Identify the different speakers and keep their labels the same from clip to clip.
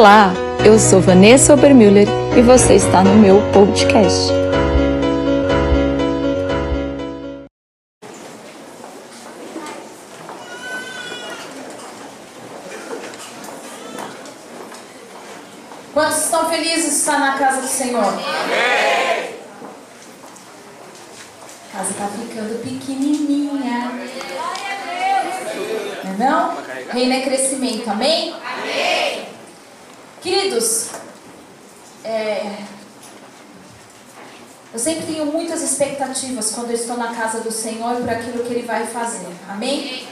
Speaker 1: Olá, eu sou Vanessa Obermüller e você está no meu podcast.
Speaker 2: Quantos estão felizes de estar na casa do Senhor? Amém. A casa está ficando pequenininha. Não é não? Reino é crescimento, amém? Amém. Queridos, é, eu sempre tenho muitas expectativas quando eu estou na casa do Senhor para aquilo que Ele vai fazer, amém?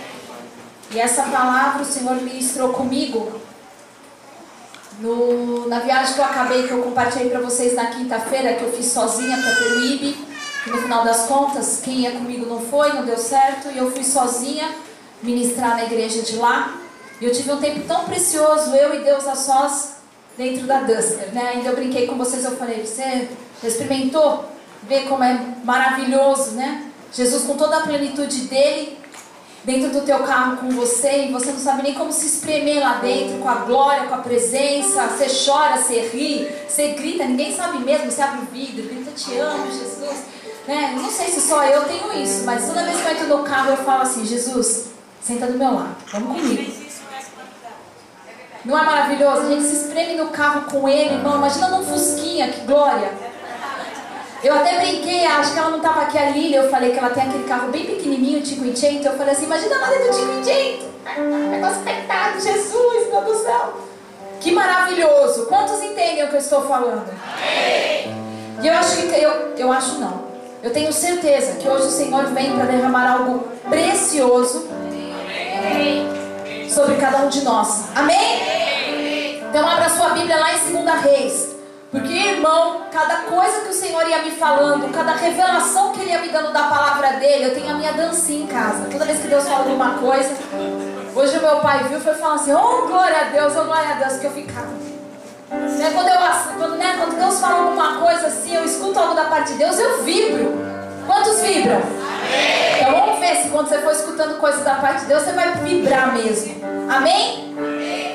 Speaker 2: E essa palavra o Senhor ministrou comigo no, na viagem que eu acabei, que eu compartilhei para vocês na quinta-feira, que eu fiz sozinha para Peruíbe, que no final das contas, quem ia comigo não foi, não deu certo, e eu fui sozinha ministrar na igreja de lá. E eu tive um tempo tão precioso, eu e Deus a sós, dentro da Duster, né? Ainda eu brinquei com vocês, eu falei, você experimentou ver como é maravilhoso, né? Jesus com toda a plenitude dele, dentro do teu carro com você e você não sabe nem como se espremer lá dentro, com a glória, com a presença. Você chora, você ri, você grita, ninguém sabe mesmo. Você abre o vidro, grita: Te amo, Jesus. Né? Não sei se só eu tenho isso, mas toda vez que eu entro no carro eu falo assim: Jesus, senta do meu lado, vamos comigo. Não é maravilhoso? A gente se espreme no carro com ele, irmão. Imagina num Fusquinha, que glória. Eu até brinquei, acho que ela não estava aqui a Lília, eu falei que ela tem aquele carro bem pequenininho, Tico Incento. Eu falei assim, imagina ela dentro do Tico Incento. Negócio apertado, Jesus, meu Deus do céu. Que maravilhoso. Quantos entendem o que eu estou falando? E eu acho que, eu, eu acho não. Eu tenho certeza que hoje o Senhor vem para derramar algo precioso sobre cada um de nós. Amém? Então abra sua Bíblia lá em 2 Reis. Porque, irmão, cada coisa que o Senhor ia me falando, cada revelação que Ele ia me dando da palavra dele, eu tenho a minha dancinha em casa. Toda vez que Deus fala alguma coisa, hoje o meu pai viu foi falar assim: Oh, glória a Deus, oh, glória a Deus, que eu ficava. Né, quando, eu, quando, né, quando Deus fala alguma coisa assim, eu escuto algo da parte de Deus, eu vibro. Quantos vibram? Amém. Então coisas da parte de Deus, você vai vibrar mesmo. Amém?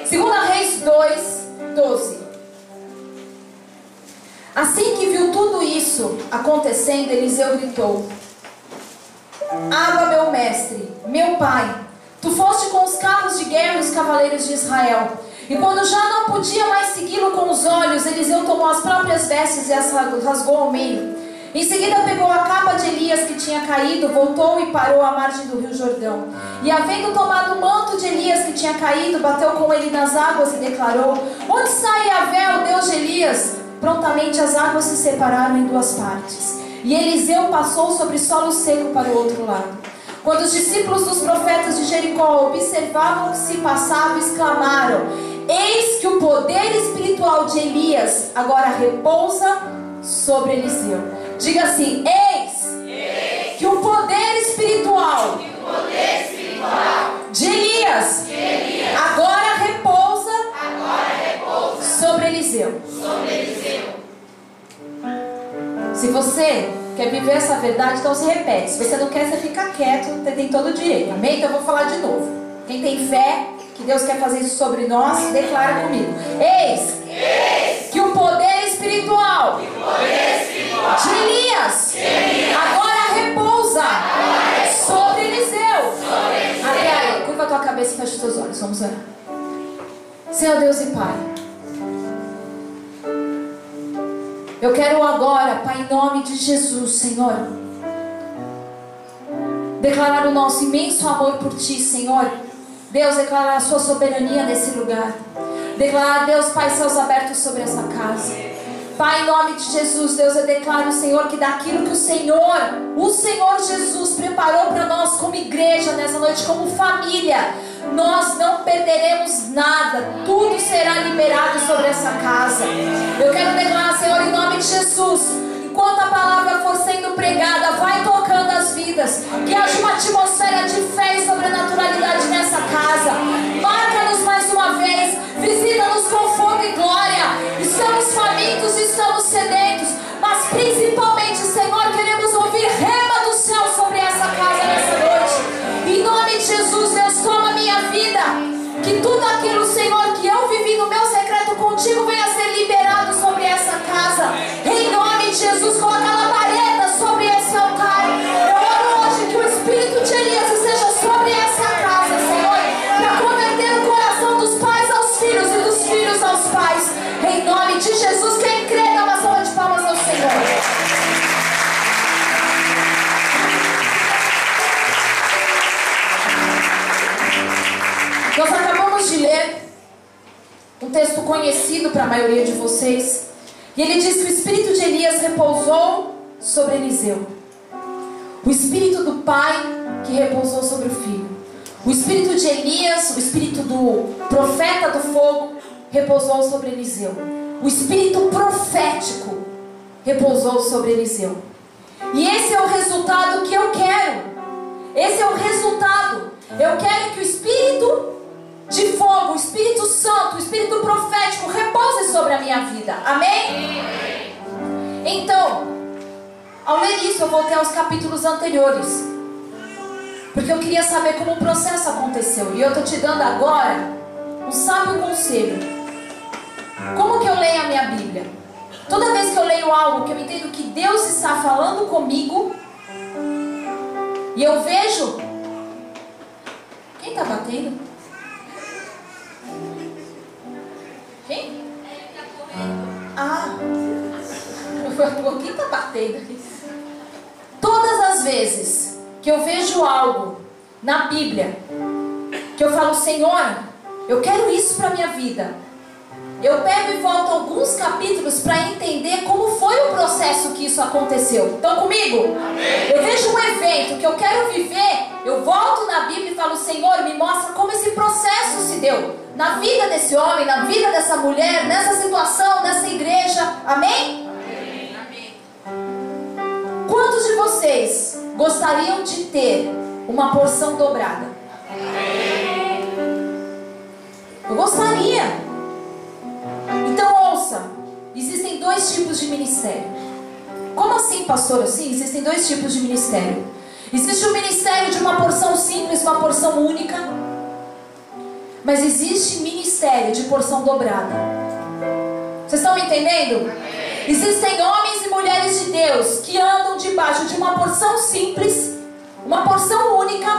Speaker 2: 2 Reis 2, 12. Assim que viu tudo isso acontecendo, Eliseu gritou: Água, meu mestre, meu pai, tu foste com os carros de guerra e os cavaleiros de Israel. E quando já não podia mais segui-lo com os olhos, Eliseu tomou as próprias vestes e as rasgou ao meio. Em seguida pegou a capa de Elias que tinha caído, voltou e parou à margem do rio Jordão. E havendo tomado o manto de Elias que tinha caído, bateu com ele nas águas e declarou: Onde sai Yahvé, o Deus de Elias? Prontamente as águas se separaram em duas partes. E Eliseu passou sobre solo seco para o outro lado. Quando os discípulos dos profetas de Jericó observavam o que se passava, exclamaram: Eis que o poder espiritual de Elias agora repousa sobre Eliseu. Diga assim: Eis, Eis que o poder espiritual, o poder espiritual de, Elias, de Elias agora repousa, agora repousa sobre Eliseu. Sobre Eliseu. Se você quer viver essa verdade, então se repete. Se você não quer, você fica quieto, você tem todo o direito. Amém? Então eu vou falar de novo. Quem tem fé que Deus quer fazer isso sobre nós, declara comigo. Eis, Que o poder espiritual, o poder espiritual de, Elias, de Elias agora repousa, agora. Sobre Eliseu. Até aí, curva a tua cabeça e fecha os teus olhos. Vamos orar. Senhor Deus e Pai. Eu quero agora, Pai, em nome de Jesus, Senhor, declarar o nosso imenso amor por Ti, Senhor. Deus, declarar a Sua soberania nesse lugar. Declarar, Deus, Pai, céus abertos sobre essa casa. Pai, em nome de Jesus, Deus, eu declaro, Senhor, que daquilo que o Senhor, o Senhor Jesus preparou para nós como igreja nessa noite, como família, nós não perderemos nada, tudo será liberado sobre essa casa. Eu quero declarar, Senhor, em nome de Jesus, enquanto a palavra for sendo pregada, vai tocando as vidas, que haja uma atmosfera de fé e sobrenaturalidade nessa casa. Mais uma vez, visita-nos com fogo e glória. Estamos famintos, estamos sedentos, mas principalmente, Senhor, queremos ouvir rema do céu sobre essa casa nessa noite. Em nome de Jesus, Deus, toma minha vida. Que tudo aquilo, para a maioria de vocês. E ele diz que o espírito de Elias repousou sobre Eliseu. O espírito do pai que repousou sobre o filho. O espírito de Elias, o espírito do profeta do fogo, repousou sobre Eliseu. O espírito profético repousou sobre Eliseu. E esse é o resultado que eu quero. Esse é o resultado. Eu quero que o espírito de fogo, o Espírito Santo, o Espírito profético repouse sobre a minha vida. Amém? Então, ao ler isso, eu voltei aos capítulos anteriores. Porque eu queria saber como o processo aconteceu. E eu estou te dando agora um sábio conselho. Como que eu leio a minha Bíblia? Toda vez que eu leio algo que eu entendo que Deus está falando comigo, e eu vejo. Quem está batendo? Quem? Ah! Quem está batendo aqui? Todas as vezes que eu vejo algo na Bíblia, que eu falo, Senhor, eu quero isso para minha vida. Eu pego e volto alguns capítulos para entender como foi o processo que isso aconteceu. Estão comigo? Amém. Eu vejo um evento que eu quero viver, eu volto na Bíblia e falo, Senhor, me mostra como esse processo se deu na vida desse homem, na vida dessa mulher, nessa situação, nessa igreja. Amém? Amém. Quantos de vocês gostariam de ter uma porção dobrada? Amém. Eu gostaria. Então ouça, existem dois tipos de ministério. Como assim, pastor? Sim, existem dois tipos de ministério. Existe o ministério de uma porção simples, uma porção única. Mas existe ministério de porção dobrada. Vocês estão me entendendo? Existem homens e mulheres de Deus que andam debaixo de uma porção simples, uma porção única,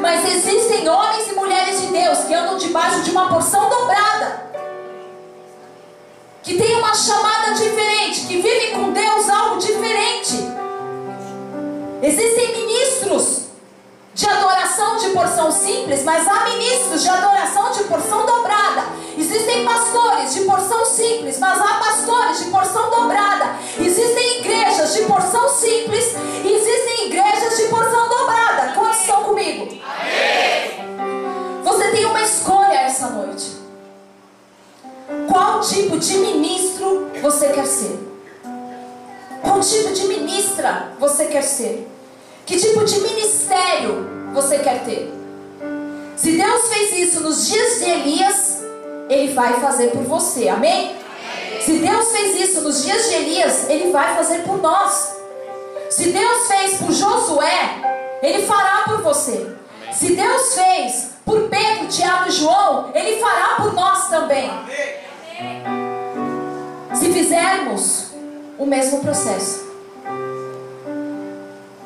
Speaker 2: mas existem homens e mulheres de Deus que andam debaixo de uma porção dobrada que tem uma chamada diferente, que vive com Deus algo diferente. Existem ministros de adoração de porção simples, mas há ministros de adoração de porção dobrada. Existem pastores de porção simples, mas há pastores de porção dobrada. Existem igrejas de porção simples existem igrejas de porção dobrada. Quantos estão comigo? Você tem uma escolha essa noite. Qual tipo de ministro você quer ser? Qual tipo de ministra você quer ser? Que tipo de ministério você quer ter? Se Deus fez isso nos dias de Elias, Ele vai fazer por você, amém? Se Deus fez isso nos dias de Elias, Ele vai fazer por nós. Se Deus fez por Josué, Ele fará por você. Se Deus fez por Pedro, Tiago e João, Ele fará por nós também. Se fizermos o mesmo processo.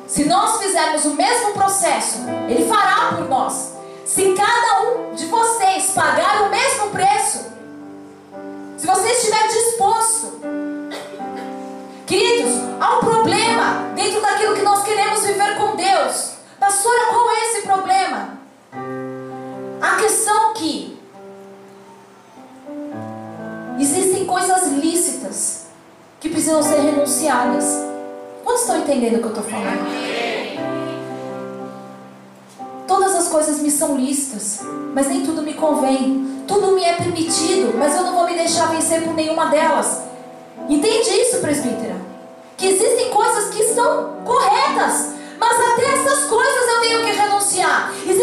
Speaker 2: Se nós fizermos o mesmo processo, Ele fará por nós. Se cada um de vocês pagar o mesmo preço, se você estiver disposto, queridos, há um problema dentro daquilo que nós queremos viver com Deus. Pastora, qual é esse problema? A questão que existem coisas lícitas que precisam ser renunciadas. Quantos estão entendendo o que eu estou falando? Todas as coisas me são lícitas, mas nem tudo me convém. Tudo me é permitido, mas eu não vou me deixar vencer por nenhuma delas. Entende isso, presbítera? Que existem coisas que são corretas, mas até essas coisas eu tenho que renunciar. Existem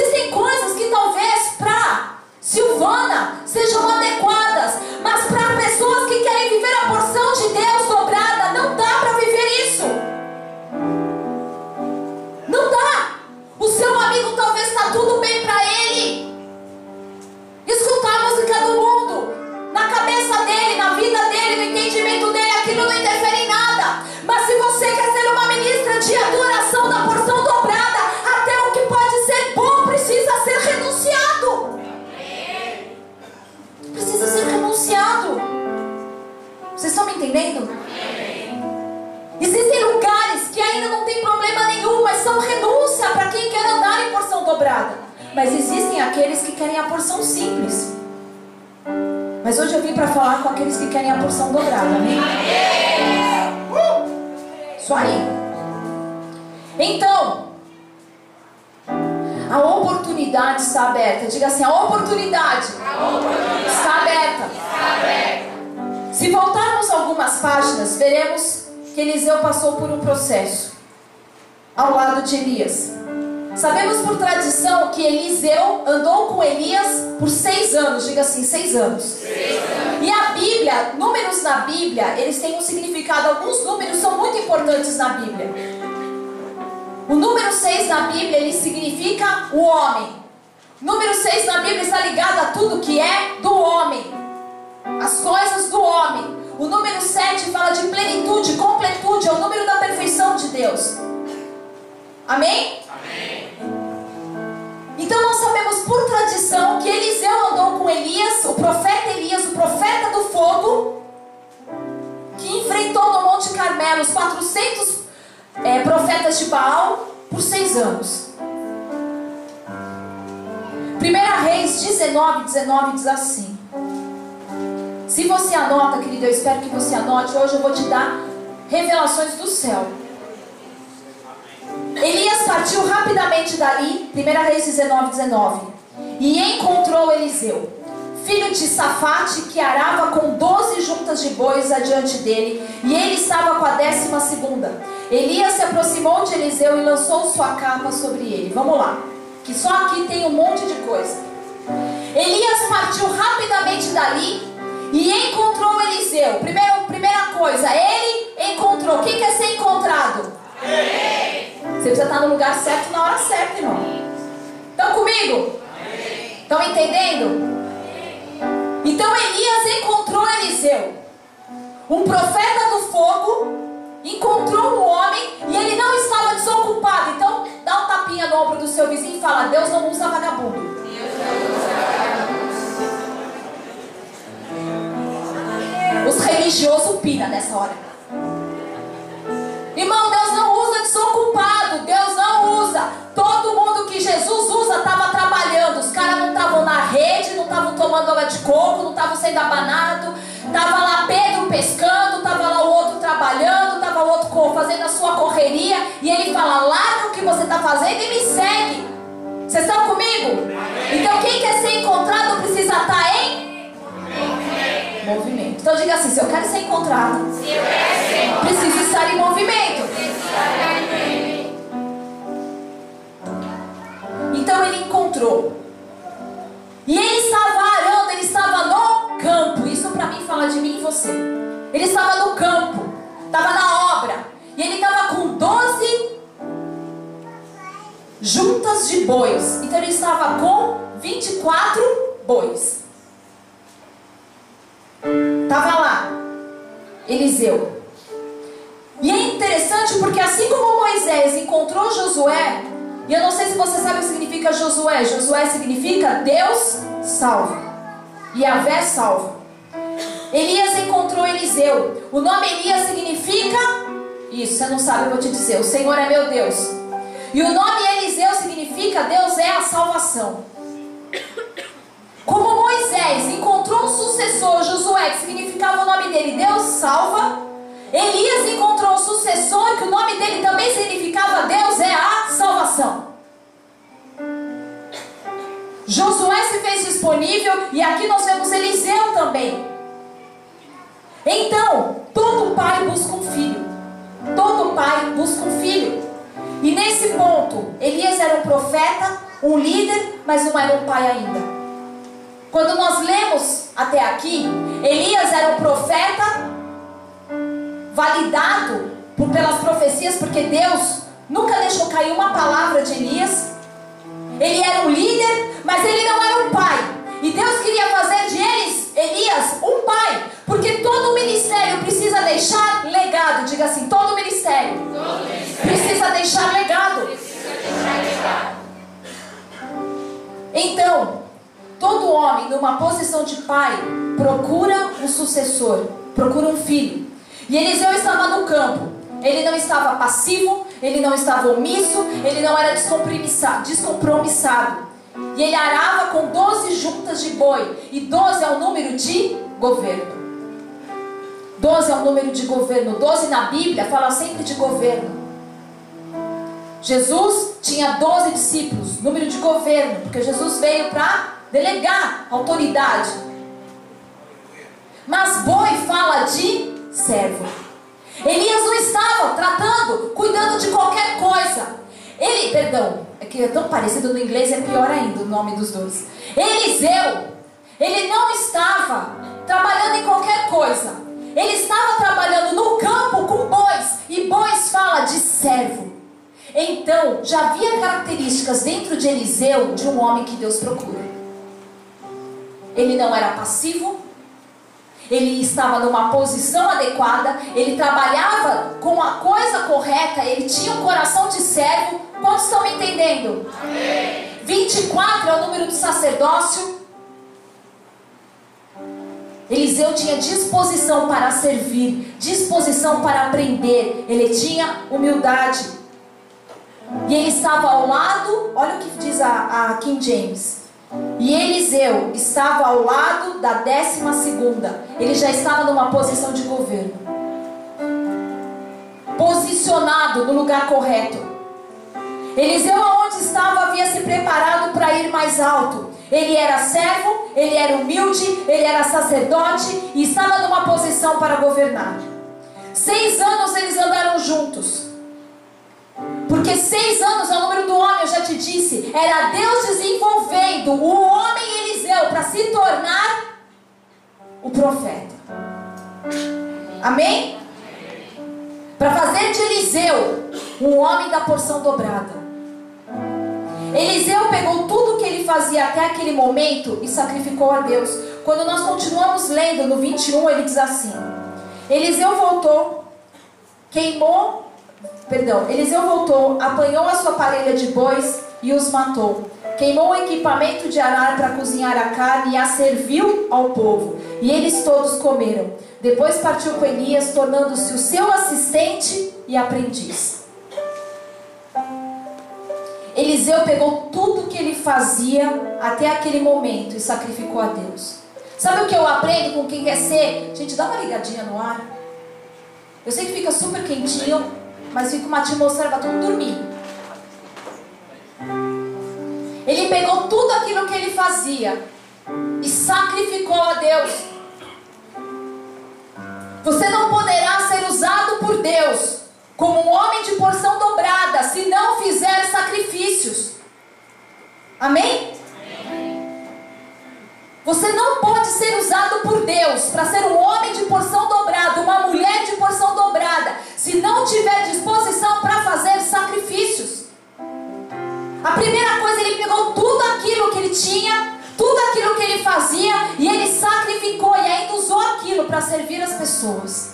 Speaker 2: 19, 19, e encontrou Eliseu filho de Safate, que arava com doze juntas de bois adiante dele, e ele estava com a décima segunda. Elias se aproximou de Eliseu e lançou sua capa sobre ele. Vamos lá, que só aqui tem um monte de coisa. Elias partiu rapidamente dali e encontrou Eliseu. Primeiro, primeira coisa, ele encontrou. Quem quer ser encontrado? Você precisa estar no lugar certo na hora certa, irmão. Estão comigo? Estão entendendo? Então Elias encontrou Eliseu, um profeta do fogo, encontrou um homem e ele não estava desocupado. Então dá um tapinha no ombro do seu vizinho e fala: Deus não usa vagabundo. Os religiosos pira nessa hora. Irmão, Deus não usa desocupado. Deus Jesus usa estava trabalhando. Os caras não estavam na rede, não estavam tomando água de coco, não estavam sendo abanados. Tava lá Pedro pescando, tava lá o outro trabalhando, tava o outro fazendo a sua correria. E ele fala: larga o que você está fazendo e me segue. Vocês estão comigo? Então quem quer ser encontrado precisa estar tá em movimento. Então diga assim: se eu quero ser encontrado, preciso estar em movimento. Então ele encontrou. E ele estava arando, ele estava no campo. Isso para mim fala de mim e você. Ele estava no campo, estava na obra. E ele estava com 12 juntas de bois. Então ele estava com 24 bois. Estava lá, Eliseu. E é interessante porque assim como Moisés encontrou Josué, e eu não sei se você sabe o que significa Josué. Josué significa Deus salva. Yahvé salva. Elias encontrou Eliseu. O nome Elias significa isso, você não sabe, eu vou te dizer. O Senhor é meu Deus. E o nome Eliseu significa Deus é a salvação. Como Moisés encontrou um sucessor, Josué, que significava o nome dele, Deus salva. Elias encontrou um sucessor, que o nome dele também significava Deus é a salvação. Josué se fez disponível e aqui nós vemos Eliseu também. Então, todo pai busca um filho. Todo pai busca um filho. E nesse ponto, Elias era um profeta, um líder, mas não era um pai ainda. Quando nós lemos até aqui, Elias era um profeta validado por, pelas profecias, porque Deus nunca deixou cair uma palavra de Elias. Ele era um líder, mas ele não era um pai. E Deus queria fazer de eles, Elias, um pai. Porque todo ministério precisa deixar legado. Diga assim: todo ministério, todo ministério precisa, deixar legado. precisa deixar legado. Então, todo homem numa posição de pai procura um sucessor, procura um filho. E Eliseu estava no campo. Ele não estava passivo, ele não estava omisso, ele não era descompromissado. E ele arava com 12 juntas de boi. E 12 é o número de governo. 12 é o número de governo. 12 na Bíblia fala sempre de governo. Jesus tinha 12 discípulos, número de governo, porque Jesus veio para delegar autoridade. Mas boi fala de servo. Elias não estava tratando, cuidando de qualquer coisa. Ele, perdão, é que é tão parecido no inglês, é pior ainda o nome dos dois. Eliseu, ele não estava trabalhando em qualquer coisa. Ele estava trabalhando no campo com bois, e bois fala de servo. Então, já havia características dentro de Eliseu de um homem que Deus procura. Ele não era passivo, ele estava numa posição adequada, ele trabalhava com a coisa correta, ele tinha um coração de servo. Quantos estão me entendendo? Amém. 24 é o número do sacerdócio. Eliseu tinha disposição para servir, disposição para aprender, ele tinha humildade. E ele estava ao lado, olha o que diz a, a King James. E Eliseu estava ao lado da décima segunda. Ele já estava numa posição de governo. Posicionado no lugar correto. Eliseu, aonde estava, havia se preparado para ir mais alto. Ele era servo, ele era humilde, ele era sacerdote e estava numa posição para governar. Seis anos eles andaram juntos. Porque seis anos é o número do homem, eu já te disse. Era Deus desenvolvendo o homem Eliseu para se tornar o profeta. Amém? Para fazer de Eliseu um homem da porção dobrada. Eliseu pegou tudo que ele fazia até aquele momento e sacrificou a Deus. Quando nós continuamos lendo no 21, ele diz assim: Eliseu voltou, queimou Perdão, Eliseu voltou, apanhou a sua parelha de bois e os matou. Queimou o equipamento de arar para cozinhar a carne e a serviu ao povo. E eles todos comeram. Depois partiu com Elias, tornando-se o seu assistente e aprendiz. Eliseu pegou tudo que ele fazia até aquele momento e sacrificou a Deus. Sabe o que eu aprendo com quem quer ser? Gente, dá uma ligadinha no ar. Eu sei que fica super quentinho, mas fica uma atmosfera para todo dormir. Ele pegou tudo aquilo que ele fazia e sacrificou a Deus. Você não poderá ser usado por Deus como um homem de porção dobrada se não fizer sacrifícios. Amém? Você não pode ser usado por Deus para ser um homem de porção dobrada, uma mulher de porção dobrada, se não tiver disposição para fazer sacrifícios. A primeira coisa, ele pegou tudo aquilo que ele tinha, tudo aquilo que ele fazia, e ele sacrificou e ainda usou aquilo para servir as pessoas.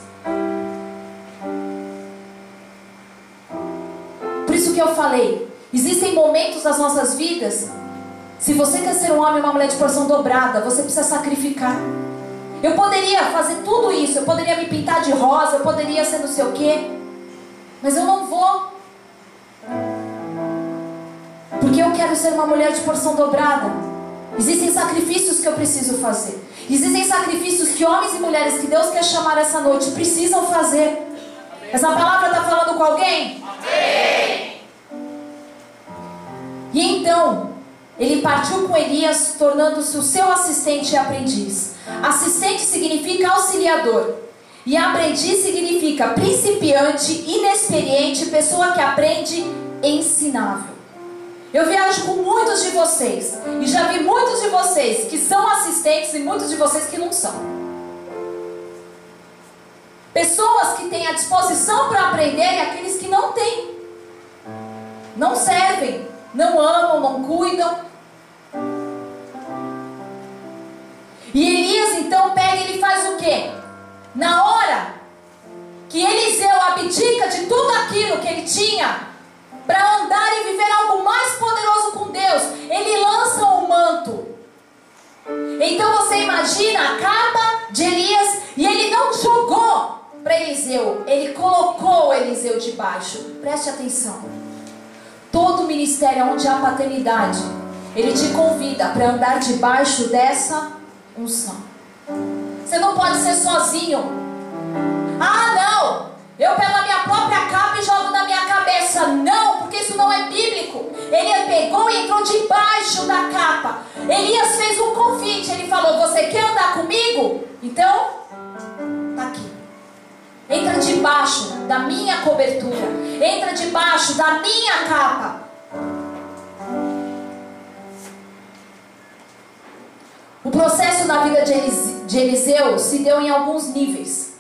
Speaker 2: Por isso que eu falei, existem momentos das nossas vidas se você quer ser um homem ou uma mulher de porção dobrada, você precisa sacrificar. Eu poderia fazer tudo isso, eu poderia me pintar de rosa, eu poderia ser não sei o quê, mas eu não vou. Porque eu quero ser uma mulher de porção dobrada. Existem sacrifícios que eu preciso fazer. Existem sacrifícios que homens e mulheres que Deus quer chamar essa noite precisam fazer. Essa palavra está falando com alguém? Amém. E então, ele partiu com Elias, tornando-se o seu assistente e aprendiz. Assistente significa auxiliador. E aprendiz significa principiante, inexperiente, pessoa que aprende ensinável. Eu viajo com muitos de vocês e já vi muitos de vocês que são assistentes e muitos de vocês que não são. Pessoas que têm a disposição para aprender e aqueles que não têm. Não servem, não amam, não cuidam. E Elias então pega e ele faz o quê? Na hora que Eliseu abdica de tudo aquilo que ele tinha para andar e viver algo mais poderoso com Deus, ele lança o manto. Então você imagina a capa de Elias e ele não jogou para Eliseu, ele colocou Eliseu debaixo. Preste atenção. Todo ministério onde há paternidade, ele te convida para andar debaixo dessa unção. Você não pode ser sozinho. Ah, não! Eu pego a minha própria capa e jogo na minha cabeça. Não, porque isso não é bíblico. Ele pegou e entrou debaixo da capa. Elias fez um convite. Ele falou: Você quer andar comigo? Então, tá aqui. Entra debaixo da minha cobertura. Entra debaixo da minha capa. O processo na vida de Eliseu se deu em alguns níveis.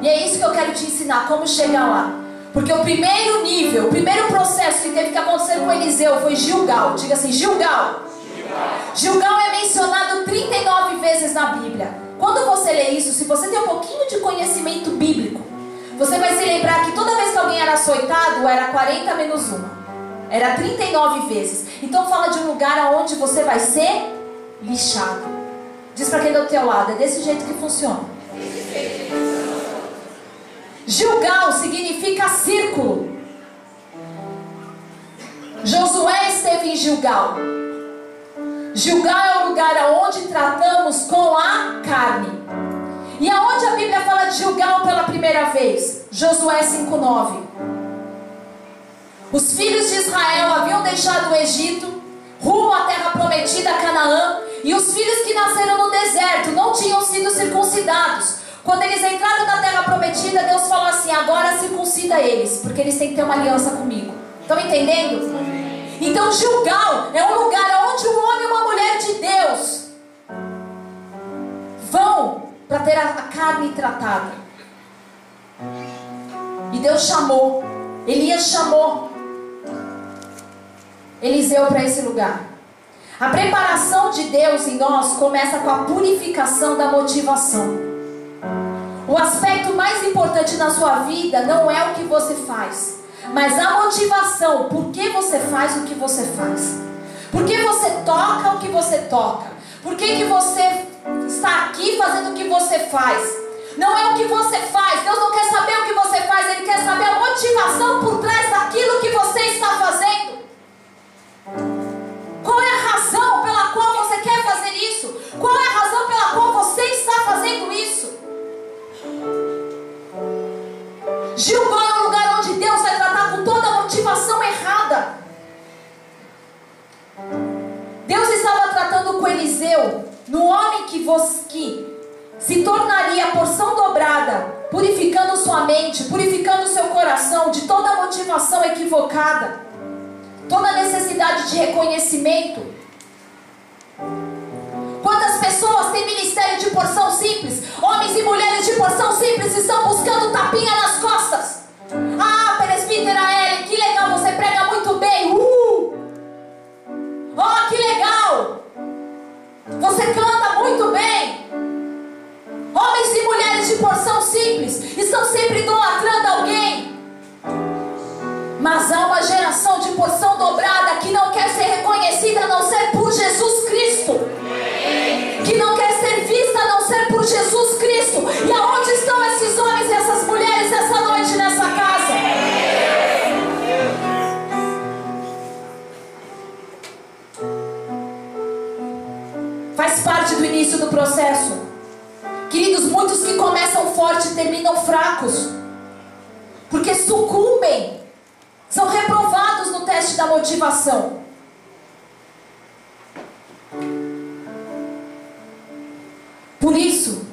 Speaker 2: E é isso que eu quero te ensinar, como chegar lá. Porque o primeiro nível, o primeiro processo que teve que acontecer com Eliseu foi Gilgal. Diga assim, Gilgal. Gilgal, Gilgal é mencionado 39 vezes na Bíblia. Quando você lê isso, se você tem um pouquinho de conhecimento bíblico, você vai se lembrar que toda vez que alguém era açoitado, era 40 menos 1. Era 39 vezes. Então fala de um lugar onde você vai ser lixado. Diz para quem está do teu lado, é desse jeito que funciona. Gilgal significa círculo. Josué esteve em Gilgal. Gilgal é o lugar onde tratamos com a carne. E aonde a Bíblia fala de Gilgal pela primeira vez? Josué 5:9. Os filhos de Israel haviam deixado o Egito, rumo à terra prometida, Canaã, e os filhos que nasceram no deserto não tinham sido circuncidados. Quando eles entraram na terra prometida, Deus falou assim: agora circuncida eles, porque eles têm que ter uma aliança comigo. Estão entendendo? Então Gilgal é um lugar onde um homem e uma mulher de Deus vão para ter a carne tratada. E Deus chamou, Elias chamou Eliseu para esse lugar. A preparação de Deus em nós começa com a purificação da motivação. O aspecto mais importante na sua vida não é o que você faz, mas a motivação, por que você faz o que você faz? Por que você toca o que você toca? Por que, que você está aqui fazendo o que você faz? Não é o que você faz, Deus não quer saber o que você faz, Ele quer saber a motivação por trás daquilo que você está fazendo. Qual é a razão pela qual você quer fazer isso? Qual é a razão pela qual você está fazendo isso? Gilgal é um lugar motivação errada. Deus estava tratando com Eliseu, no homem que, vos, que se tornaria a porção dobrada, purificando sua mente, purificando seu coração de toda motivação equivocada, toda necessidade de reconhecimento. Quantas pessoas têm ministério de porção simples? Homens e mulheres de porção simples estão buscando tapinha nas costas. Ah, presbítera Ellen, que legal, você prega muito bem. Uh! Oh, que legal! Você canta muito bem. Homens e mulheres de porção simples estão sempre idolatrando alguém. Mas há uma geração de porção dobrada que não quer ser reconhecida a não ser por Jesus Cristo. Que não quer ser vista a não ser por Jesus Cristo. E aonde estão esses homens Faz parte do início do processo. Queridos, muitos que começam forte terminam fracos. Porque sucumbem. São reprovados no teste da motivação. Por isso,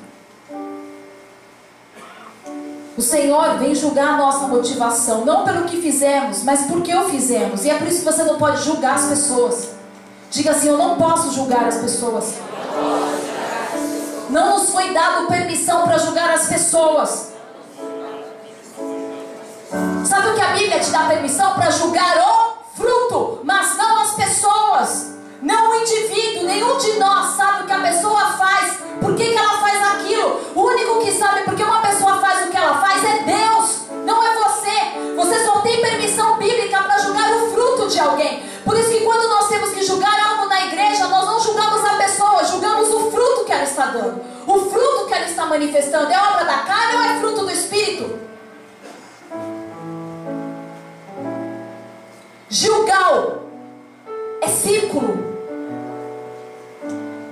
Speaker 2: o Senhor vem julgar a nossa motivação, não pelo que fizemos, mas por que o fizemos. E é por isso que você não pode julgar as pessoas. Diga assim: Eu não posso julgar as pessoas. Não nos foi dado permissão para julgar as pessoas. Sabe o que a Bíblia te dá permissão para julgar o fruto, mas não as pessoas, não o indivíduo. Nenhum de nós sabe o que a pessoa faz, por que, que ela faz aquilo. O único que sabe por que uma pessoa faz o que ela faz é Deus, não é você. Você só tem permissão bíblica para julgar o fruto de alguém. Temos que julgar algo na igreja, nós não julgamos a pessoa, julgamos o fruto que ela está dando, o fruto que ela está manifestando? É obra da carne ou é fruto do Espírito? Gilgal é círculo.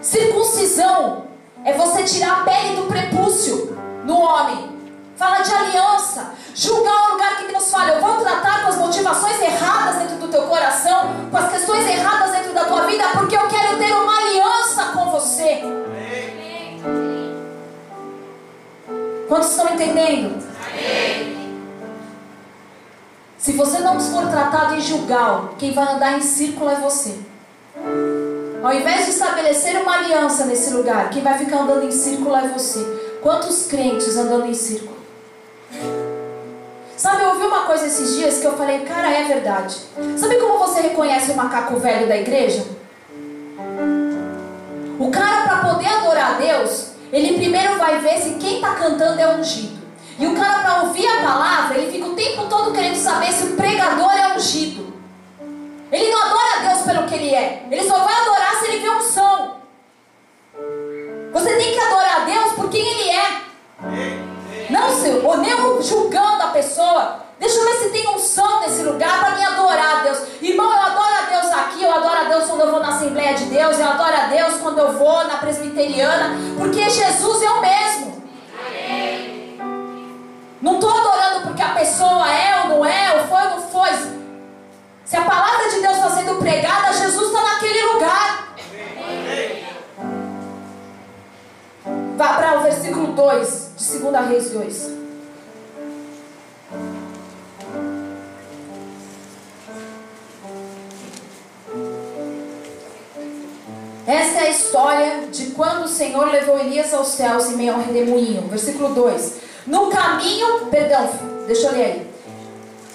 Speaker 2: Circuncisão é você tirar a pele do prepúcio no homem. Fala de aliança. Julgar um lugar que nos fala. Eu vou tratar com as motivações erradas dentro do teu coração, com as questões erradas dentro da tua vida, porque eu quero ter uma aliança com você. Quantos estão entendendo? Se você não for tratado em julgar, quem vai andar em círculo é você. Ao invés de estabelecer uma aliança nesse lugar, quem vai ficar andando em círculo é você. Quantos crentes andando em círculo? Sabe, eu ouvi uma coisa esses dias que eu falei, cara, é verdade. Sabe como você reconhece o macaco velho da igreja? O cara, para poder adorar a Deus, ele primeiro vai ver se quem está cantando é ungido. E o cara, para ouvir a palavra, ele fica o tempo todo querendo saber se o pregador é ungido. Ele não adora a Deus pelo que ele é. Ele só vai adorar se ele vê unção. Você tem que adorar a Deus por quem ele é. Não, Senhor, ou nem julgando a pessoa. Deixa eu ver se tem unção nesse lugar para me adorar a Deus. Irmão, eu adoro a Deus aqui, eu adoro a Deus quando eu vou na Assembleia de Deus, eu adoro a Deus quando eu vou na presbiteriana, porque Jesus é o mesmo. Não estou adorando porque a pessoa é ou não é, ou foi ou não foi. Se a palavra de Deus está sendo pregada, Jesus está naquele lugar. Vá para o versículo 2 de 2 Reis 2. Essa é a história de quando o Senhor levou Elias aos céus em meio ao redemoinho. Versículo 2. No caminho, perdão, deixa eu ler aí.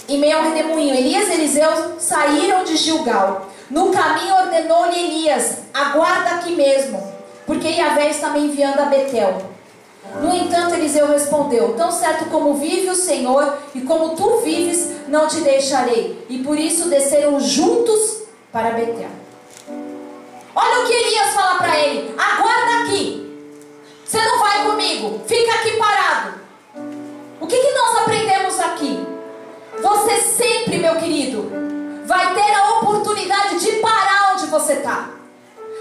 Speaker 2: Em meio ao redemoinho, Elias e Eliseu saíram de Gilgal. No caminho ordenou-lhe Elias: aguarda aqui mesmo, porque Yahvé está me enviando a Betel. No entanto, Eliseu respondeu: Tão certo como vive o Senhor e como tu vives, não te deixarei. E por isso desceram juntos para Betel. Olha o que Elias fala para ele: Aguarda aqui. Você não vai comigo, fica aqui parado. O que, que nós aprendemos aqui? Você sempre, meu querido, vai ter a oportunidade de parar onde você está.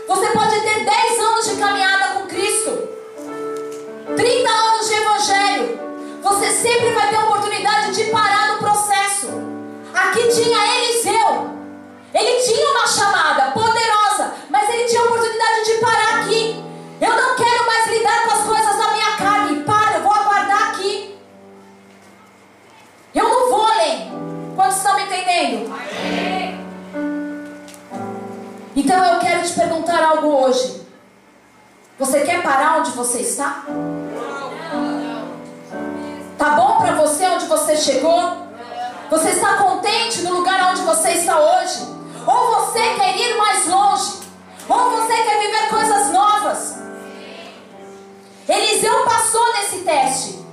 Speaker 2: Você pode ter 10 anos de caminhada com Cristo. 30 anos de evangelho, você sempre vai ter a oportunidade de parar no processo. Aqui tinha Eliseu. Ele tinha uma chamada poderosa, mas ele tinha a oportunidade de parar aqui. Eu não quero mais lidar com as coisas da minha carne. Para, eu vou aguardar aqui. Eu não vou além. Quantos estão me entendendo? Então eu quero te perguntar algo hoje. Você quer parar onde você está? Tá bom para você onde você chegou? Você está contente no lugar onde você está hoje? Ou você quer ir mais longe? Ou você quer viver coisas novas? Eliseu passou nesse teste.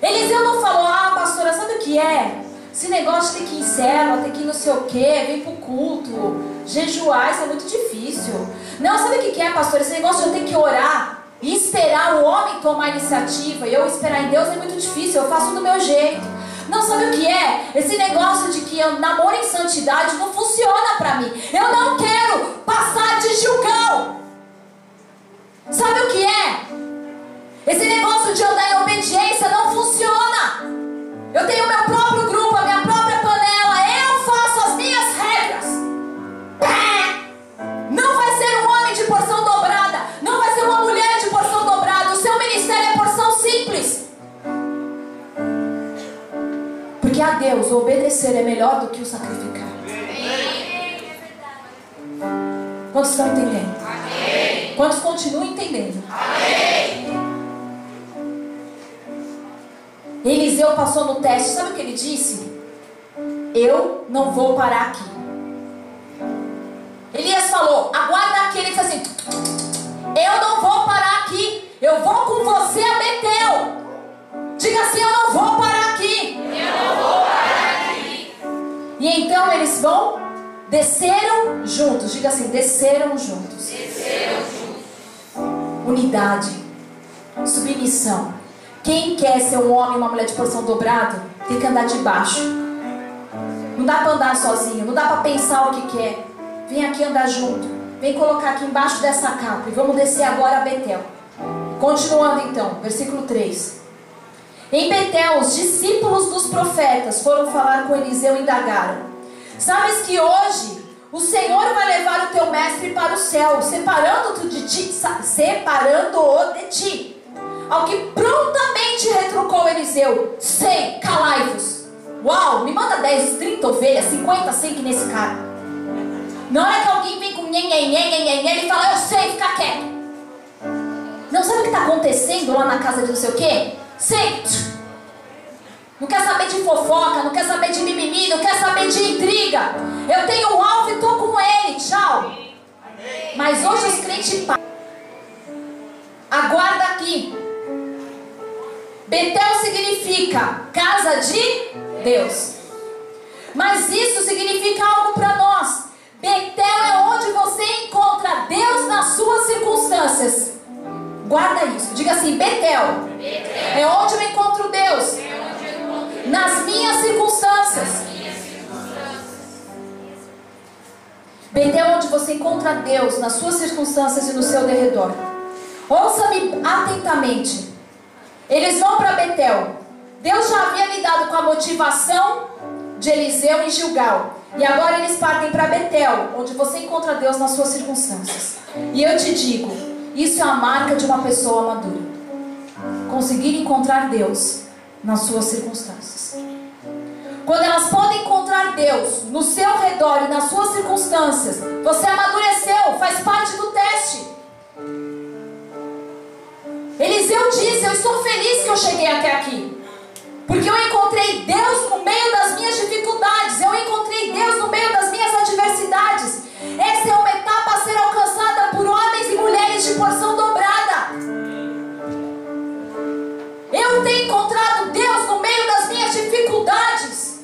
Speaker 2: Eliseu não falou, ah, pastora, sabe o que é? Esse negócio de ter que ir em célula, ter que ir não sei o quê, vir pro culto, jejuar, isso é muito difícil. Não, sabe o que é, pastor? Esse negócio de eu ter que orar e esperar o homem tomar iniciativa e eu esperar em Deus é muito difícil, eu faço do meu jeito. Não, sabe o que é? Esse negócio de que eu namoro em santidade não funciona pra mim. Eu não quero passar de julgão. Sabe o que é? Esse negócio de andar em obediência não funciona. Eu tenho meu próprio Deus obedecer é melhor do que o sacrificar. Quantos estão entendendo? Quantos continuam entendendo? Eliseu passou no teste, sabe o que ele disse? Eu não vou parar aqui. Elias falou: aguarda aqui. Ele disse assim: Eu não vou parar aqui. Eu vou com você a Betel. Diga assim: Eu não vou parar E então eles vão, desceram juntos. Diga assim: desceram juntos. Desceram juntos. Unidade. Submissão. Quem quer ser um homem e uma mulher de porção dobrada, tem que andar de baixo. Não dá para andar sozinho, não dá para pensar o que quer. Vem aqui andar junto. Vem colocar aqui embaixo dessa capa. E vamos descer agora a Betel. Continuando então, versículo 3. Em Betel, os discípulos dos profetas foram falar com Eliseu e indagaram: Sabes que hoje o Senhor vai levar o teu mestre para o céu, separando-o de ti, separando-o de ti. Ao que prontamente retrucou Eliseu: Sei, calai-vos. Uau, me manda 10, 30 ovelhas, 50, 100 que nesse cara. Na hora que alguém vem com nhen, nhen, nhen, nhen, ele fala: Eu sei, fica quieto. Não sabe o que está acontecendo lá na casa de não sei o quê? Sei. Não quer saber de fofoca, não quer saber de mimimi, não quer saber de intriga. Eu tenho um alvo e estou com ele. Tchau. Mas hoje os crentes Aguarda aqui. Betel significa casa de Deus. Mas isso significa algo para nós. Betel é onde você encontra Deus nas suas circunstâncias. Guarda isso. Diga assim: Betel, Betel. é onde eu encontro Deus. nas minhas circunstâncias. Betel é onde você encontra Deus nas suas circunstâncias e no seu derredor. Ouça-me atentamente. Eles vão para Betel. Deus já havia lidado com a motivação de Eliseu e Gilgal. E agora eles partem para Betel, onde você encontra Deus nas suas circunstâncias. E eu te digo, isso é a marca de uma pessoa madura. Conseguir encontrar Deus nas suas circunstâncias. Quando elas podem encontrar Deus no seu redor e nas suas circunstâncias, você amadureceu, faz parte do teste. Eliseu disse: Eu estou feliz que eu cheguei até aqui. Porque eu encontrei Deus no meio das minhas dificuldades, eu encontrei Deus no meio das minhas adversidades. Essa é uma etapa a ser alcançada por homens e mulheres de porção dobrada. Eu tenho encontrado Deus no meio das minhas dificuldades.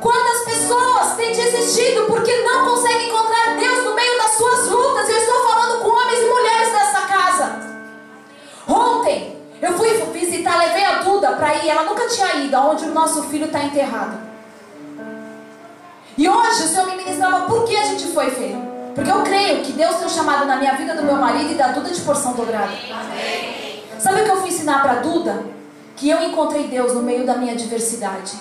Speaker 2: Quantas pessoas têm desistido porque não conseguem encontrar Deus no meio das suas lutas? Eu estou falando com homens e mulheres dessa casa. Eu fui visitar, levei a Duda para ir, ela nunca tinha ido aonde o nosso filho está enterrado. E hoje o Senhor me ministrava por que a gente foi, feio. Porque eu creio que Deus tem um chamado na minha vida do meu marido e da Duda de porção dobrada. Sabe o que eu fui ensinar para Duda? Que eu encontrei Deus no meio da minha adversidade.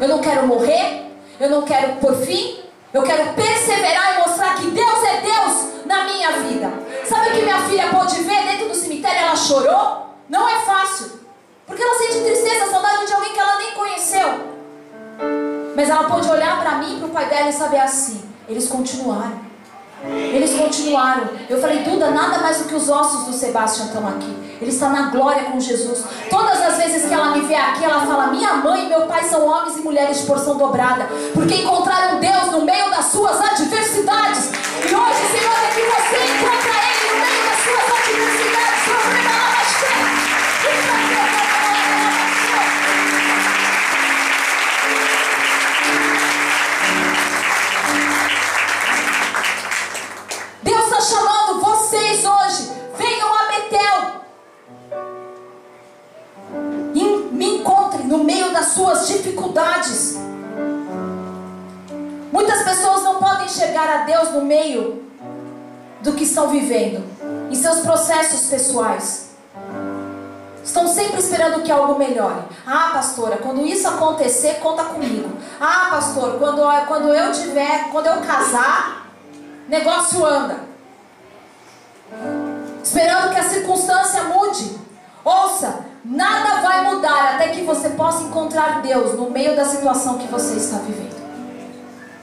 Speaker 2: Eu não quero morrer, eu não quero por fim, eu quero perseverar e mostrar que Deus é Deus na minha vida. Sabe o que minha filha pôde ver dentro do cemitério? Ela chorou. Não é fácil. Porque ela sente tristeza, saudade de alguém que ela nem conheceu. Mas ela pôde olhar para mim, para o pai dela e saber assim: eles continuaram. Eles continuaram. Eu falei, Duda, nada mais do que os ossos do Sebastião estão aqui. Ele está na glória com Jesus. Todas as vezes que ela me vê aqui, ela fala: Minha mãe e meu pai são homens e mulheres de porção dobrada. Porque encontraram Deus no meio das suas adversidades. E hoje, Senhor, é que você encontra Muitas pessoas não podem chegar a Deus no meio do que estão vivendo, em seus processos pessoais. Estão sempre esperando que algo melhore. Ah, pastora, quando isso acontecer, conta comigo. Ah, pastor, quando, quando eu tiver, quando eu casar, negócio anda. Esperando que a circunstância mude. Ouça, nada vai mudar até que você possa encontrar Deus no meio da situação que você está vivendo.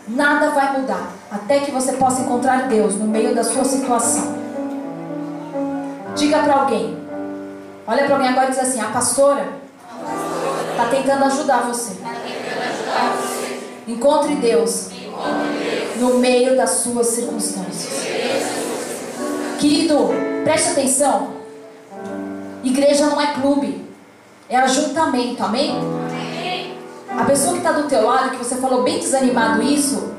Speaker 2: Nada vai mudar até que você possa encontrar Deus no meio da sua situação. Diga para alguém. Olha para alguém agora e diz assim: a pastora está tentando ajudar você. Encontre Deus no meio das suas circunstâncias. Querido, preste atenção. Igreja não é clube, é ajuntamento, amém? A pessoa que está do teu lado, que você falou bem desanimado isso,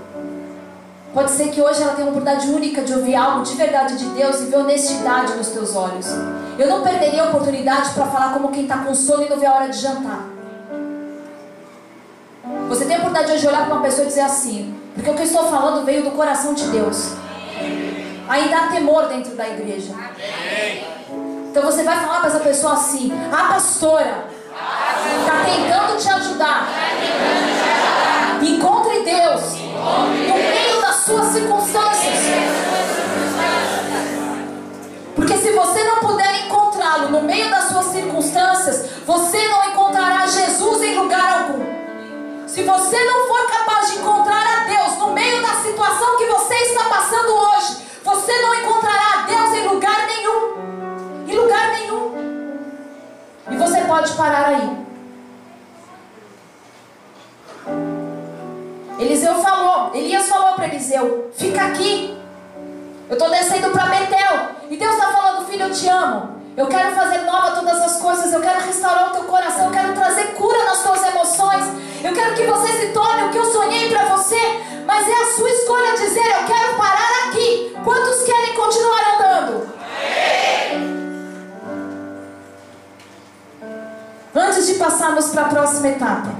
Speaker 2: Pode ser que hoje ela tenha uma oportunidade única de ouvir algo de verdade de Deus e ver honestidade nos teus olhos. Eu não perderia a oportunidade para falar como quem está com sono e não vê a hora de jantar. Você tem a oportunidade de olhar para uma pessoa e dizer assim, porque o que eu estou falando veio do coração de Deus. Ainda há temor dentro da igreja. Então você vai falar para essa pessoa assim: a pastora está tentando te ajudar. Encontre Deus no meio das suas circunstâncias. Porque se você não puder encontrá-lo no meio das suas circunstâncias, você não encontrará Jesus em lugar algum. Se você não for capaz de encontrar a Deus no meio da situação que você está passando hoje, você não encontrará a Deus em lugar nenhum. E você pode parar aí. Eliseu falou, Elias falou para Eliseu: fica aqui. Eu estou descendo para Betel. E Deus está falando, filho, eu te amo. Eu quero fazer nova todas as coisas. Eu quero restaurar o teu coração. Eu quero trazer cura nas tuas emoções. Eu quero que você se torne o que eu sonhei para você. Mas é a sua escolha dizer: eu quero passarmos para a próxima etapa,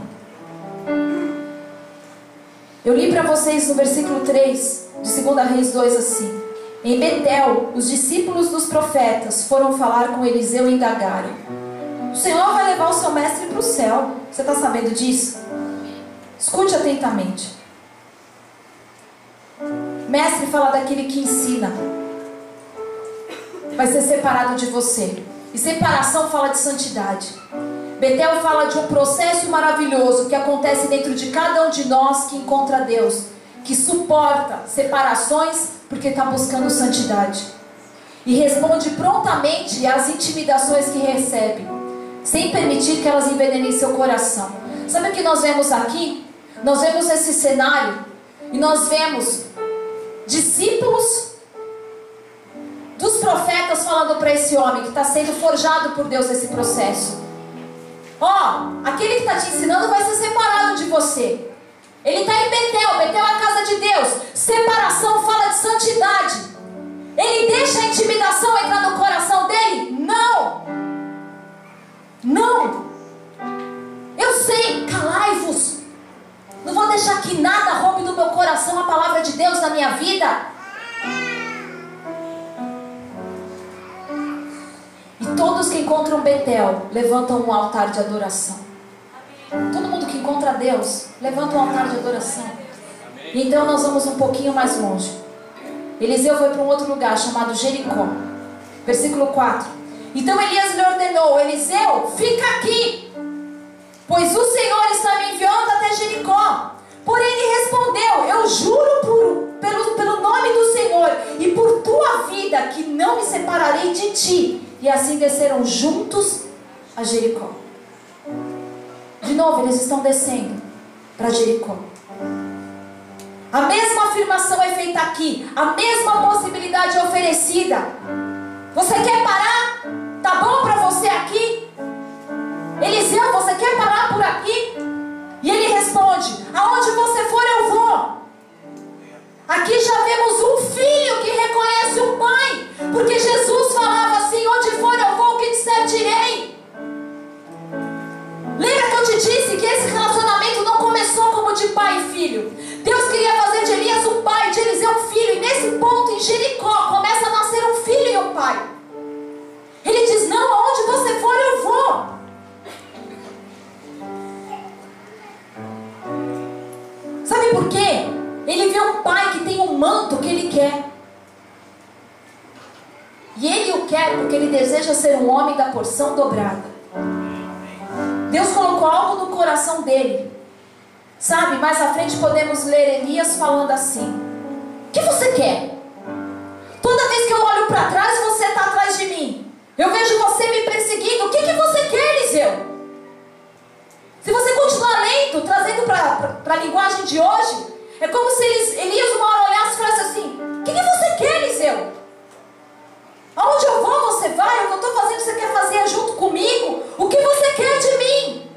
Speaker 2: eu li para vocês no versículo 3 de 2 Reis 2 assim: Em Betel, os discípulos dos profetas foram falar com Eliseu e indagaram: O Senhor vai levar o seu mestre para o céu. Você está sabendo disso? Escute atentamente. Mestre fala daquele que ensina. Vai ser separado de você. E separação fala de santidade. Betel fala de um processo maravilhoso que acontece dentro de cada um de nós que encontra Deus, que suporta separações porque está buscando santidade. E responde prontamente às intimidações que recebe, sem permitir que elas envenenem seu coração. Sabe o que nós vemos aqui? Nós vemos esse cenário e nós vemos discípulos dos profetas falando para esse homem que está sendo forjado por Deus nesse processo. Ó, aquele que está te ensinando vai ser separado de você. Ele está em Betel, Betel é a casa de Deus. Separação fala de santidade. Ele deixa a intimidação entrar no coração dele? Não. Não. Eu sei, calai-vos. Não vou deixar que nada roube do meu coração a palavra de Deus na minha vida. Todos que encontram Betel levantam um altar de adoração. Todo mundo que encontra Deus levanta um altar de adoração. Então nós vamos um pouquinho mais longe. Eliseu foi para um outro lugar chamado Jericó. Versículo 4. Então Elias lhe ordenou: Eliseu, fica aqui, pois o Senhor está me enviando até Jericó. Porém ele respondeu: Eu juro por, pelo, pelo nome do Senhor e por tua vida que não me separarei de ti. E assim desceram juntos a Jericó. De novo, eles estão descendo para Jericó. A mesma afirmação é feita aqui, a mesma possibilidade é oferecida. Você quer parar? Tá bom para você aqui? Eliseu, você quer parar por aqui? E ele responde: Aonde você for, eu vou. Aqui já vemos um filho que reconhece o pai, porque Jesus filho? Deus queria fazer de Elias um pai, de Eliseu um filho, e nesse ponto em Jericó começa a nascer um filho e um pai. Ele diz: Não, aonde você for eu vou. Sabe por quê? Ele vê um pai que tem um manto que ele quer. E ele o quer porque ele deseja ser um homem da porção dobrada. Deus colocou algo no coração dele. Sabe, mais à frente podemos ler Elias falando assim: O que você quer? Toda vez que eu olho para trás, você está atrás de mim. Eu vejo você me perseguindo. O que, que você quer, Eliseu? Se você continuar lendo, trazendo para a linguagem de hoje, é como se Elias uma hora olhasse e falasse assim: O que, que você quer, Eliseu? Aonde eu vou, você vai? O que eu estou fazendo, você quer fazer junto comigo? O que você quer de mim?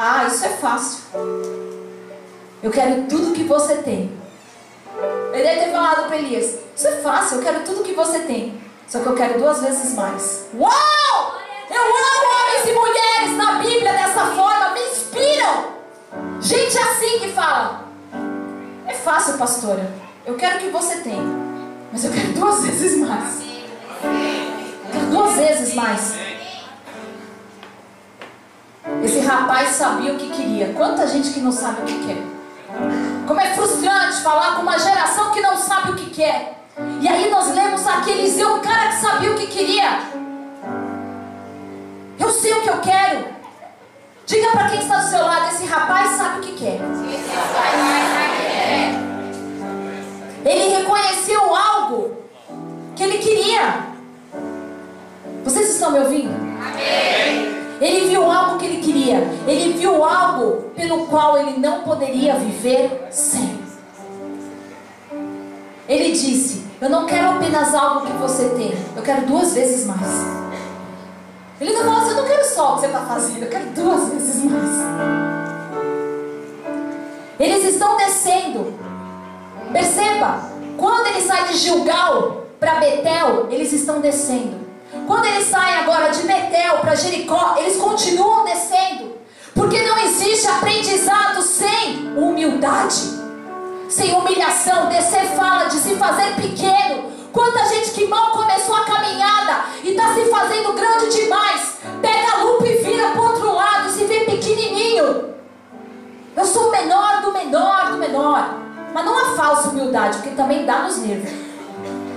Speaker 2: Ah, isso é fácil. Eu quero tudo que você tem. Ele deve ter falado para Elias: Isso é fácil, eu quero tudo que você tem. Só que eu quero duas vezes mais. Uau! Eu amo homens e mulheres na Bíblia dessa forma, me inspiram. Gente assim que fala: É fácil, pastora. Eu quero que você tenha, mas eu quero duas vezes mais. Eu quero duas vezes mais. Esse rapaz sabia o que queria. Quanta gente que não sabe o que quer. Como é frustrante falar com uma geração que não sabe o que quer. E aí nós lemos aqui Eliseu, um cara que sabia o que queria. Eu sei o que eu quero. Diga para quem está do seu lado, esse rapaz sabe o que quer. Ele reconheceu algo que ele queria. Vocês estão me ouvindo? Amém. Ele viu algo que ele queria. Ele viu algo pelo qual ele não poderia viver sem. Ele disse: Eu não quero apenas algo que você tem, eu quero duas vezes mais. Ele não falou assim: Eu não quero só o que você está fazendo, eu quero duas vezes mais. Eles estão descendo. Perceba, quando ele sai de Gilgal para Betel, eles estão descendo. Quando eles saem agora de Betel para Jericó, eles continuam descendo. Porque não existe aprendizado sem humildade, sem humilhação. Descer fala de se fazer pequeno. Quanta gente que mal começou a caminhada e está se fazendo grande demais. Pega a lupa e vira para outro lado se vê pequenininho. Eu sou o menor do menor do menor. Mas não a falsa humildade, porque também dá nos nervos.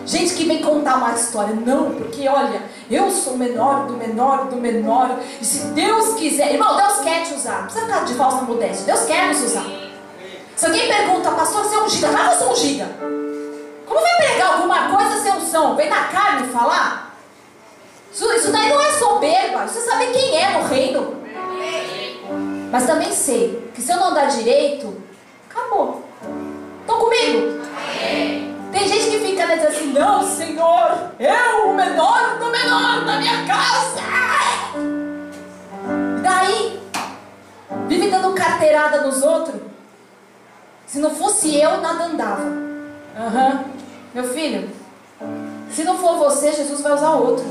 Speaker 2: Gente que vem contar uma história, não, porque olha, eu sou o menor do menor do menor, e se Deus quiser, irmão, Deus quer te usar, não precisa ficar de falsa modéstia, Deus quer nos usar. Se alguém pergunta, pastor, você é ungida, ah, eu sou ungida. Como vai pregar alguma coisa sem unção? Vem na carne falar? Isso, isso daí não é soberba, você sabe quem é no reino. Mas também sei que se eu não andar direito, acabou. Estão comigo? Tem gente que fica dizendo assim, não, Senhor, eu, o menor do menor da minha casa. E daí, vive dando carteirada nos outros. Se não fosse eu, nada andava. Uhum. Meu filho, se não for você, Jesus vai usar outro.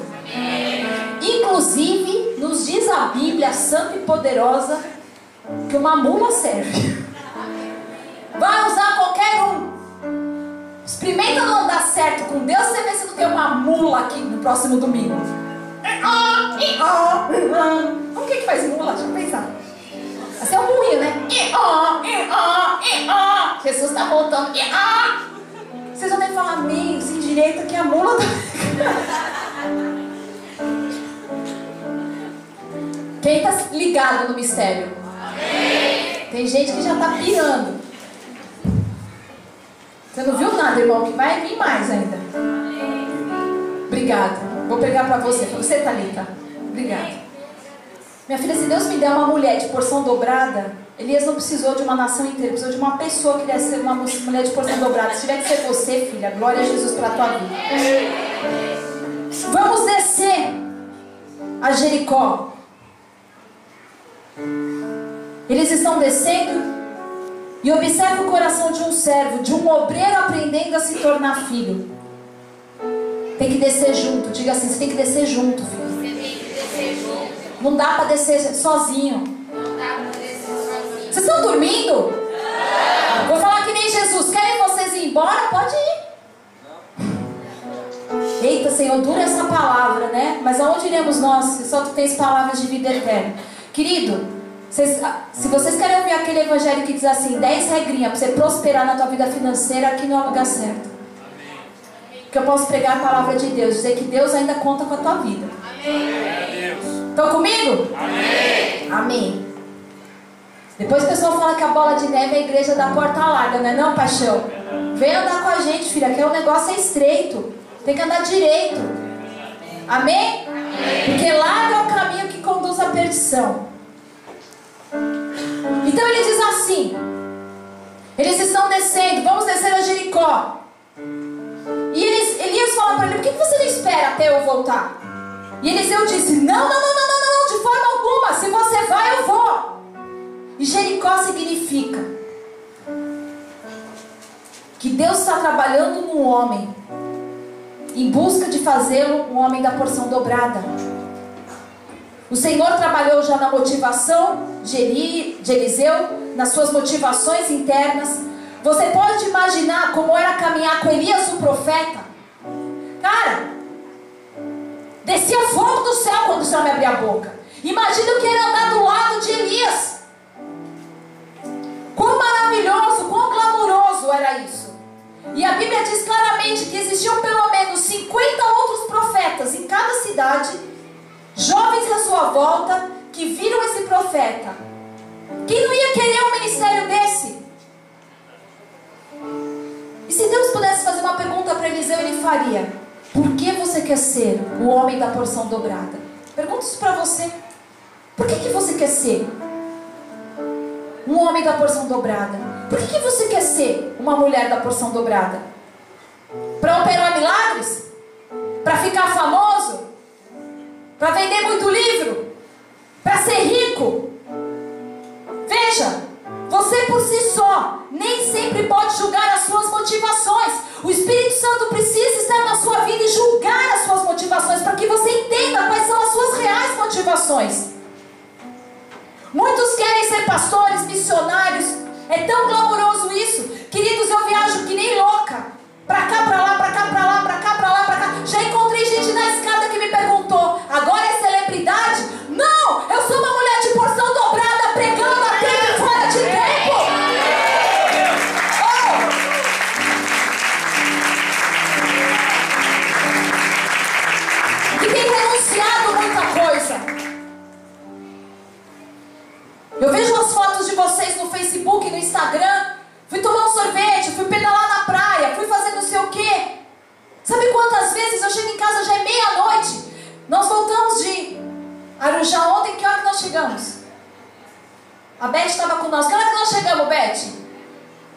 Speaker 2: Inclusive, nos diz a Bíblia santa e poderosa que uma mula serve. Vai usar qualquer um. Experimenta não dar certo com Deus, você vê se não tem uma mula aqui no próximo domingo. O que que faz mula? Deixa eu pensar. Essa é um moinho, né? Jesus está voltando. Vocês vão ter que falar meio, sem direito, que a mula tá... Quem está ligado no mistério? Tem gente que já está pirando. Você não viu nada, irmão, que vai vir mais ainda. Obrigada. Vou pegar para você. Para você, Thalita. Obrigada. Minha filha, se Deus me der uma mulher de porção dobrada, Elias não precisou de uma nação inteira, precisou de uma pessoa que quisesse ser uma mulher de porção dobrada. Se tiver que ser você, filha, glória a Jesus para a tua vida. Vamos descer a Jericó. Eles estão descendo e observe o coração de um servo, de um obreiro aprendendo a se tornar filho. Tem que descer junto. Diga assim: você tem que descer junto, filho. Você tem que descer junto. Não dá para descer sozinho. Não dá para descer sozinho. Vocês estão dormindo? Não. Vou falar que nem Jesus. Querem vocês ir embora? Pode ir. Eita, Senhor, dura essa palavra, né? Mas aonde iremos nós se só tu tens palavras de vida eterna? Querido, vocês, ah, se vocês querem ouvir aquele evangelho que diz assim, 10 regrinhas para você prosperar na tua vida financeira, aqui não é o lugar certo. Que eu posso pregar a palavra de Deus, dizer que Deus ainda conta com a tua vida. Estão comigo? Amém. Amém. Depois o pessoal fala que a bola de neve é a igreja da porta larga, não é não, paixão? Vem andar com a gente, filha, que o negócio é estreito. Tem que andar direito. Amém? Amém. Porque larga é o caminho que conduz à perdição. Então ele diz assim: eles estão descendo, vamos descer a Jericó. E eles, Elias fala para ele: por que você não espera até eu voltar? E Eliseu disse: não, não, não, não, não, de forma alguma. Se você vai, eu vou. E Jericó significa que Deus está trabalhando no homem, em busca de fazê-lo um homem da porção dobrada. O Senhor trabalhou já na motivação de, Eli, de Eliseu, nas suas motivações internas. Você pode imaginar como era caminhar com Elias, o profeta? Cara, descia fogo do céu quando o Senhor me abria a boca. Imagina o que era andar do lado de Elias. Quão maravilhoso, quão glamuroso era isso. E a Bíblia diz claramente que existiam pelo menos 50 outros profetas em cada cidade, jovens à sua volta, que viram esse profeta. Quem não ia querer um ministério desse? E se Deus pudesse fazer uma pergunta para Eliseu, ele faria: Por que você quer ser o homem da porção dobrada? Pergunto isso para você. Por que, que você quer ser? um homem da porção dobrada? Por que, que você quer ser uma mulher da porção dobrada? Para operar milagres? Para ficar famoso? Para vender muito livro? Para ser rico? Veja, você por si só nem sempre pode julgar as suas motivações. O Espírito Santo precisa estar na sua vida e julgar as suas motivações para que você entenda quais são as suas reais motivações. Muitos querem ser pastores, missionários. É tão glamouroso isso. Queridos, eu viajo que nem louca. Pra cá, pra lá, pra cá, pra lá, pra cá, pra lá, pra cá. Já encontrei gente na escada que me perguntou: agora é celebridade? Não! Eu sou uma mulher de porção dobrada pregando a tempo e fora de tempo. Oh! E tem renunciado muita coisa. Eu vejo as fotos de vocês no Facebook, no Instagram. Fui tomar um sorvete, fui pedalar na praia, fui o quê. Sabe quantas vezes eu chego em casa já é meia-noite? Nós voltamos de Arujá ontem, que hora que nós chegamos? A Beth estava com nós. Que hora que nós chegamos, Beth?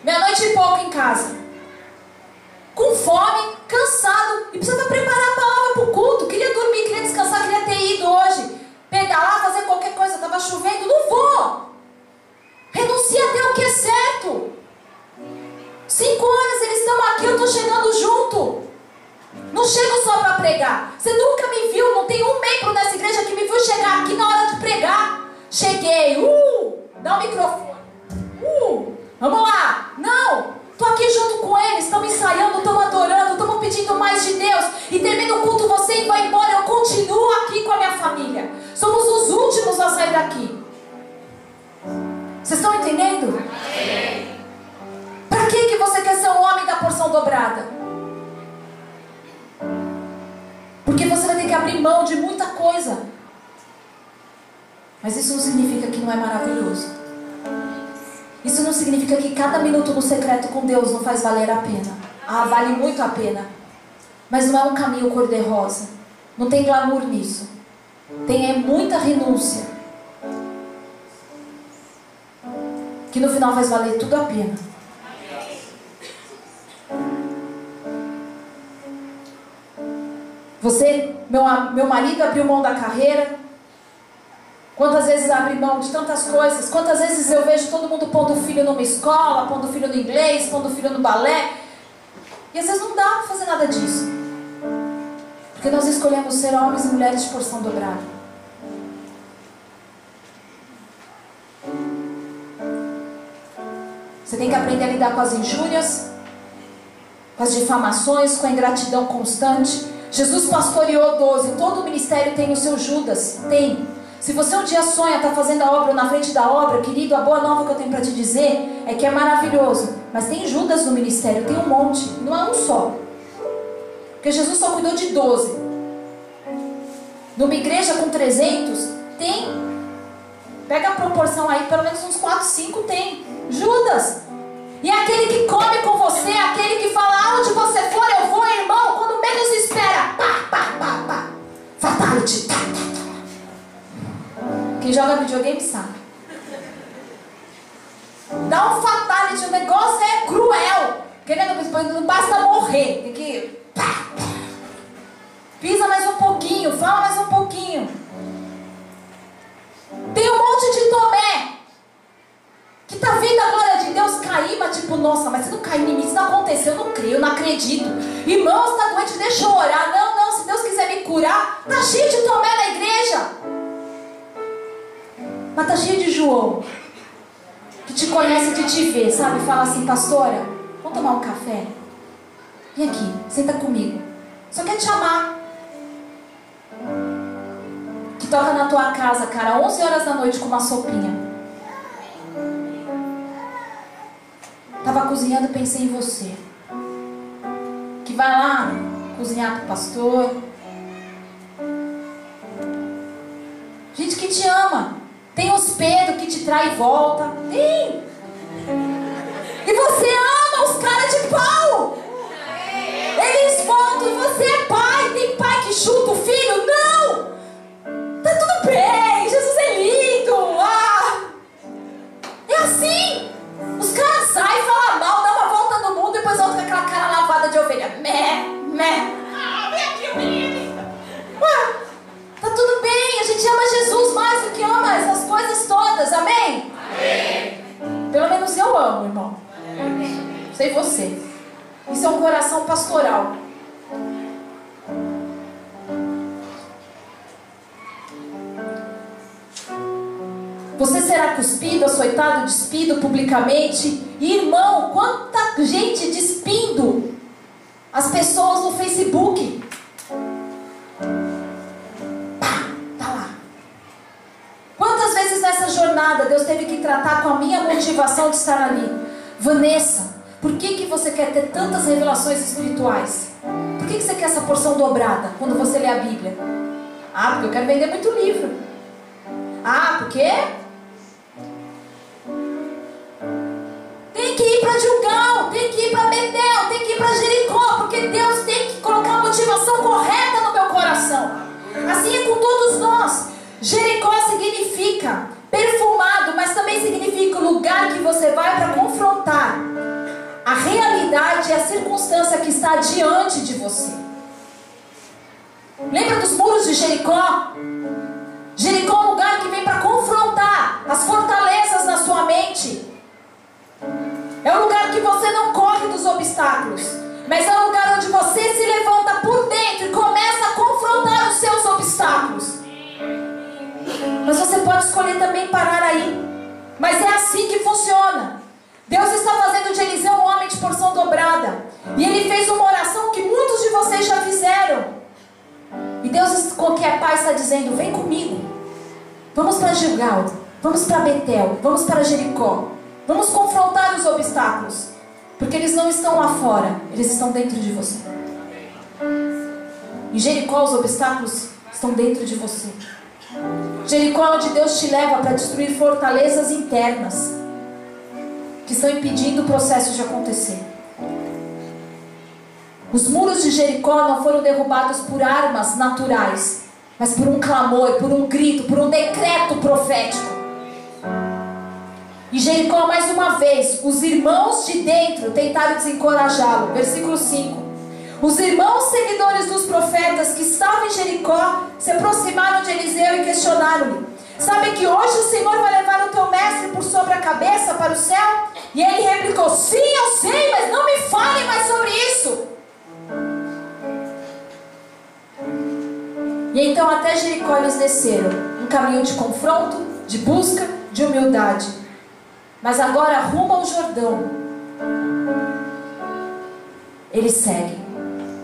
Speaker 2: Meia-noite e pouco em casa. Com fome, cansado e precisava preparar a palavra para o culto. Queria dormir, queria descansar, queria ter ido hoje pedalar, fazer qualquer coisa, estava chovendo, não vou. Renuncia até o que é certo. Cinco horas eles estão aqui, eu estou chegando junto. Não chego só para pregar. Você nunca me viu, não tem um membro dessa igreja que me viu chegar aqui na hora de pregar. Cheguei, uh, dá o microfone. Uh, vamos lá. Não, estou aqui junto com eles, estamos ensaiando, estamos adorando, estamos pedindo mais de Deus. E termina o culto, você vai embora, eu continuo aqui com a minha família. Somos os últimos a sair daqui. Vocês estão entendendo? Para que, que você quer ser um homem da porção dobrada? Porque você vai ter que abrir mão de muita coisa. Mas isso não significa que não é maravilhoso. Isso não significa que cada minuto no secreto com Deus não faz valer a pena. Ah, vale muito a pena. Mas não é um caminho cor-de-rosa. Não tem glamour nisso. Tem é muita renúncia. Que no final faz valer tudo a pena. Você, meu, meu marido abriu mão da carreira. Quantas vezes abre mão de tantas coisas? Quantas vezes eu vejo todo mundo pondo o filho numa escola, pondo o filho no inglês, pondo o filho no balé. E às vezes não dá para fazer nada disso. Porque nós escolhemos ser homens e mulheres de porção dobrada. Você tem que aprender a lidar com as injúrias, com as difamações, com a ingratidão constante. Jesus pastoreou 12. Todo ministério tem o seu Judas. Tem. Se você um dia sonha estar tá fazendo a obra na frente da obra, querido, a boa nova que eu tenho para te dizer é que é maravilhoso. Mas tem Judas no ministério, tem um monte. Não é um só. Porque Jesus só cuidou de 12. Numa igreja com 300, tem. Pega a proporção aí, pelo menos uns 4, 5 tem. Judas. E aquele que come com você, aquele que fala, aonde você for, eu vou, irmão, quando menos Pá, pá, pá. Fatality. Quem joga videogame sabe. Dá um fatality, o negócio é cruel. Querendo, não basta morrer. Tem que. Pá, pá. Pisa mais um pouquinho, fala mais um pouquinho. Tem um monte de Tomé que tá vendo a glória de Deus cair, mas tipo, nossa, mas você não cai cair em mim. Isso não aconteceu, eu não creio, eu não acredito. Irmão, você está doente, deixa eu orar. Não, não, se Deus quiser me curar, tá cheio de Tomé na igreja. Mas tá cheio de João, que te conhece de te ver, sabe? Fala assim, pastora, vamos tomar um café? Vem aqui, senta comigo. Só quer te chamar. Que toca na tua casa, cara, 11 horas da noite com uma sopinha. Tava cozinhando, pensei em você. Que vai lá cozinhar pro pastor. Gente que te ama. Tem os Pedro que te trai e volta. Tem. E você ama os caras de pau. Eles voltam e você é pai. Tem pai que chuta o você. Isso é um coração pastoral. Você será cuspido, açoitado, despido publicamente. Irmão, quanta gente despindo as pessoas no Facebook. Pá, tá lá. Quantas vezes nessa jornada Deus teve que tratar com a minha motivação de estar ali? Vanessa, por que, que você quer ter tantas revelações espirituais? Por que, que você quer essa porção dobrada quando você lê a Bíblia? Ah, porque eu quero vender muito livro. Ah, porque tem que ir para Gilgal, tem que ir para Betel, tem que ir para Jericó, porque Deus tem que colocar a motivação correta no meu coração. Assim é com todos nós. Jericó significa perfumado, mas também significa o lugar que você vai para confrontar a realidade e a circunstância que está diante de você. Lembra dos muros de Jericó? Jericó é um lugar que vem para confrontar as fortalezas na sua mente. É um lugar que você não corre dos obstáculos, mas é um lugar onde você se levanta por dentro e começa a confrontar os seus obstáculos. Mas você pode escolher também parar aí. Mas é assim que funciona. Deus está fazendo de Eliseu um homem de porção dobrada. E ele fez uma oração que muitos de vocês já fizeram. E Deus, que é pai, está dizendo: Vem comigo. Vamos para Gilgal. Vamos para Betel. Vamos para Jericó. Vamos confrontar os obstáculos. Porque eles não estão lá fora, eles estão dentro de você. Em Jericó, os obstáculos estão dentro de você. Jericó é onde Deus te leva para destruir fortalezas internas que estão impedindo o processo de acontecer. Os muros de Jericó não foram derrubados por armas naturais, mas por um clamor, por um grito, por um decreto profético. E Jericó, mais uma vez, os irmãos de dentro tentaram desencorajá-lo. Versículo 5. Os irmãos seguidores dos profetas que estavam em Jericó se aproximaram de Eliseu e questionaram-lhe: Sabe que hoje o Senhor vai levar o teu mestre por sobre a cabeça para o céu? E ele replicou: Sim, eu sei, mas não me fale mais sobre isso. E então até Jericó eles desceram, um caminho de confronto, de busca, de humildade. Mas agora rumo ao Jordão. Eles seguem.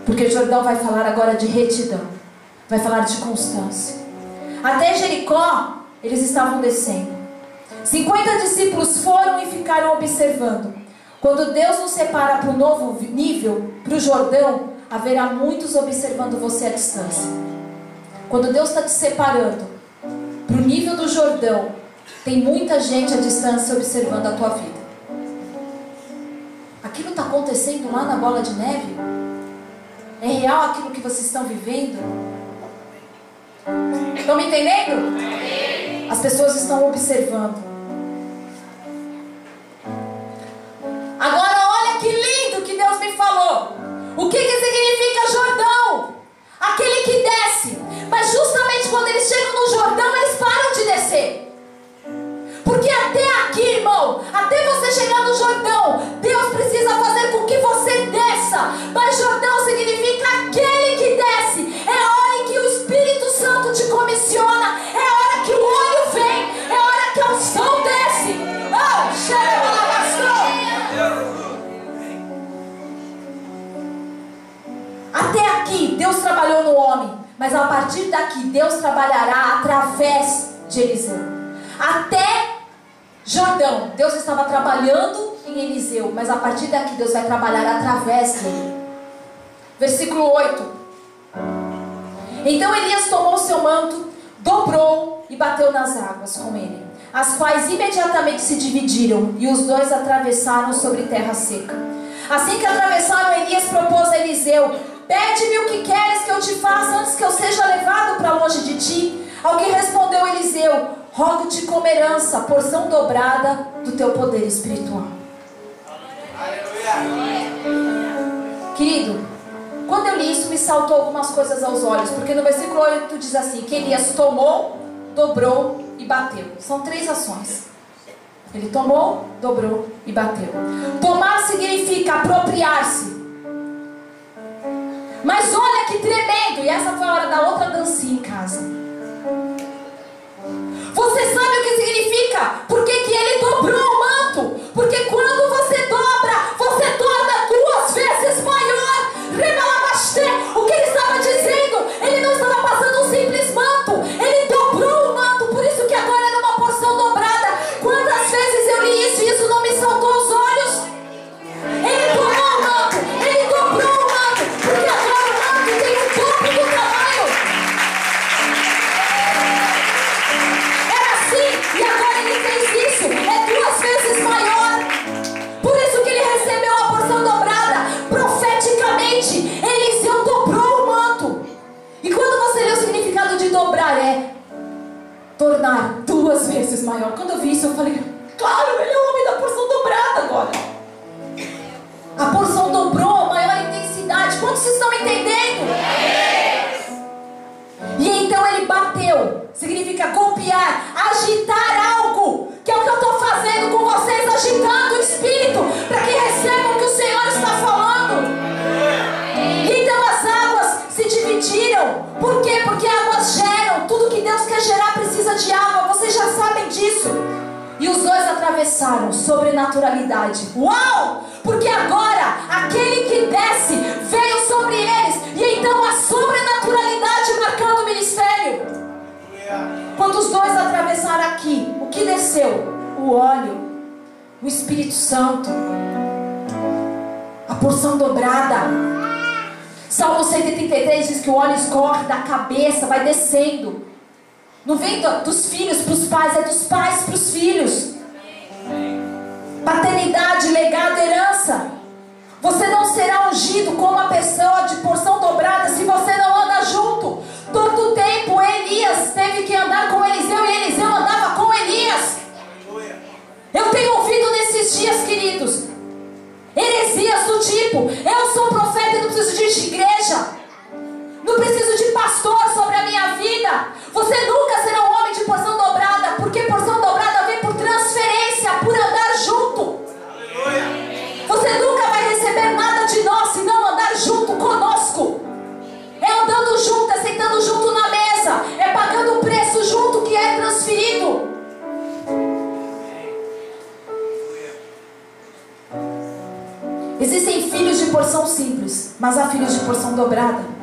Speaker 2: Porque o Jordão vai falar agora de retidão. Vai falar de constância. Até Jericó, eles estavam descendo. 50 discípulos foram e ficaram observando. Quando Deus nos separa para o novo nível, para o Jordão, haverá muitos observando você à distância. Quando Deus está te separando para o nível do Jordão, tem muita gente à distância observando a tua vida. Aquilo está acontecendo lá na bola de neve? É real aquilo que vocês estão vivendo? Estão me entendendo? As pessoas estão observando. Agora olha que lindo que Deus me falou. O que, que significa Jordão? Aquele que desce. Mas justamente quando eles chegam no Jordão, eles param de descer. Porque até aqui, irmão, até você chegar no Jordão, Deus precisa fazer com que você desça. Mas Jordão significa aquele que desce. É a hora em que o Espírito Santo te comissiona. Partir daqui, Deus trabalhará através de Eliseu. Até Jordão, Deus estava trabalhando em Eliseu, mas a partir daqui, Deus vai trabalhar através dele. Versículo 8. Então Elias tomou seu manto, dobrou e bateu nas águas com ele, as quais imediatamente se dividiram, e os dois atravessaram sobre terra seca. Assim que atravessaram, Elias propôs a Eliseu: Pede-me o que queres que eu te faça antes que eu seja levado para longe de ti. Que respondeu Eliseu: Rogo-te como herança, porção dobrada do teu poder espiritual. Querido, quando eu li isso, me saltou algumas coisas aos olhos, porque no versículo 8 diz assim: que Elias tomou, dobrou e bateu. São três ações. Ele tomou, dobrou e bateu. Tomar significa apropriar-se. Mas olha que tremendo! E essa foi a hora da outra dancinha em casa. Você sabe o que significa? Por que, que ele dobrou o manto? Porque quando você tornar duas vezes maior. Quando eu vi isso, eu falei, claro, ele é o homem da porção dobrada agora. A porção dobrou, maior intensidade. Quantos estão entendendo? E então ele bateu. Significa golpear, agitar algo. Que é o que eu estou fazendo com vocês, agitando o espírito. Para que recebam o que o Senhor está falando. Então as águas se dividiram. Por quê? Porque águas geram. Tudo que Deus quer gerar precisa de água. Vocês já sabem disso. E os dois atravessaram sobrenaturalidade. Uau! Porque agora aquele que desce veio sobre eles. E então a sobrenaturalidade marcando o ministério. Quando os dois atravessaram aqui, o que desceu? O óleo, o Espírito Santo, a porção dobrada. Salmo 133 diz que o óleo escorre da cabeça, vai descendo. Não vem do- dos filhos para os pais, é dos pais para os filhos. Paternidade, legado, herança. Você não será ungido como uma pessoa de porção dobrada se você não anda junto. Todo tempo Elias teve que andar com Eliseu e Eliseu andava com Elias. Eu tenho ouvido nesses dias, queridos, heresias do tipo: eu sou profeta e não preciso de igreja, não preciso de pastor sobre a minha vida. Você nunca será um homem de porção dobrada, porque porção dobrada vem por transferência, por andar junto. Você nunca vai receber nada de nós se não andar junto conosco. É andando junto, é sentando junto na mesa, é pagando o preço junto que é transferido. Existem filhos de porção simples, mas há filhos de porção dobrada.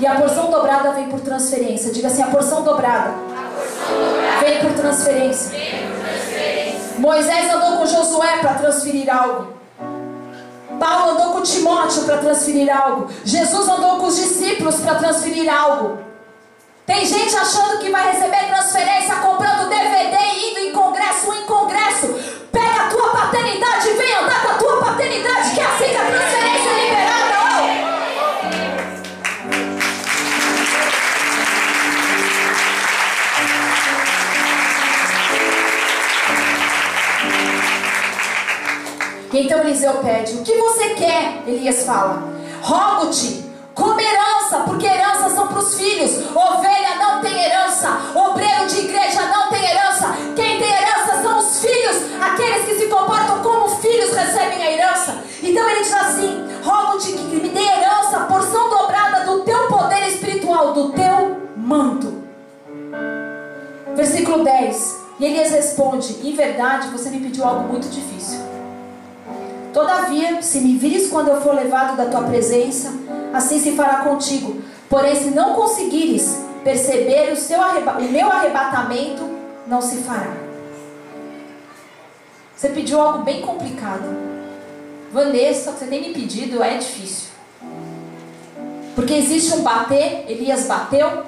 Speaker 2: E a porção dobrada vem por transferência. Diga assim: a porção dobrada, vem por transferência. Moisés andou com Josué para transferir algo. Paulo andou com Timóteo para transferir algo. Jesus andou com os discípulos para transferir algo. Tem gente achando que vai receber transferência comprando DVD e indo em congresso em congresso. Pega a tua paternidade e vem andar com a tua paternidade, então Eliseu pede: O que você quer? Elias fala: Rogo-te, como herança, porque heranças são para os filhos. Ovelha não tem herança, obreiro de igreja não tem herança. Quem tem herança são os filhos, aqueles que se comportam como filhos recebem a herança. Então ele diz assim: Rogo-te que me dê herança, porção dobrada do teu poder espiritual, do teu manto. Versículo 10. E Elias responde: Em verdade, você me pediu algo muito difícil. Todavia, se me vires quando eu for levado da tua presença, assim se fará contigo. Porém, se não conseguires perceber o, seu arreba o meu arrebatamento, não se fará. Você pediu algo bem complicado. Vanessa, você tem me pedido, é difícil. Porque existe um bater, Elias bateu,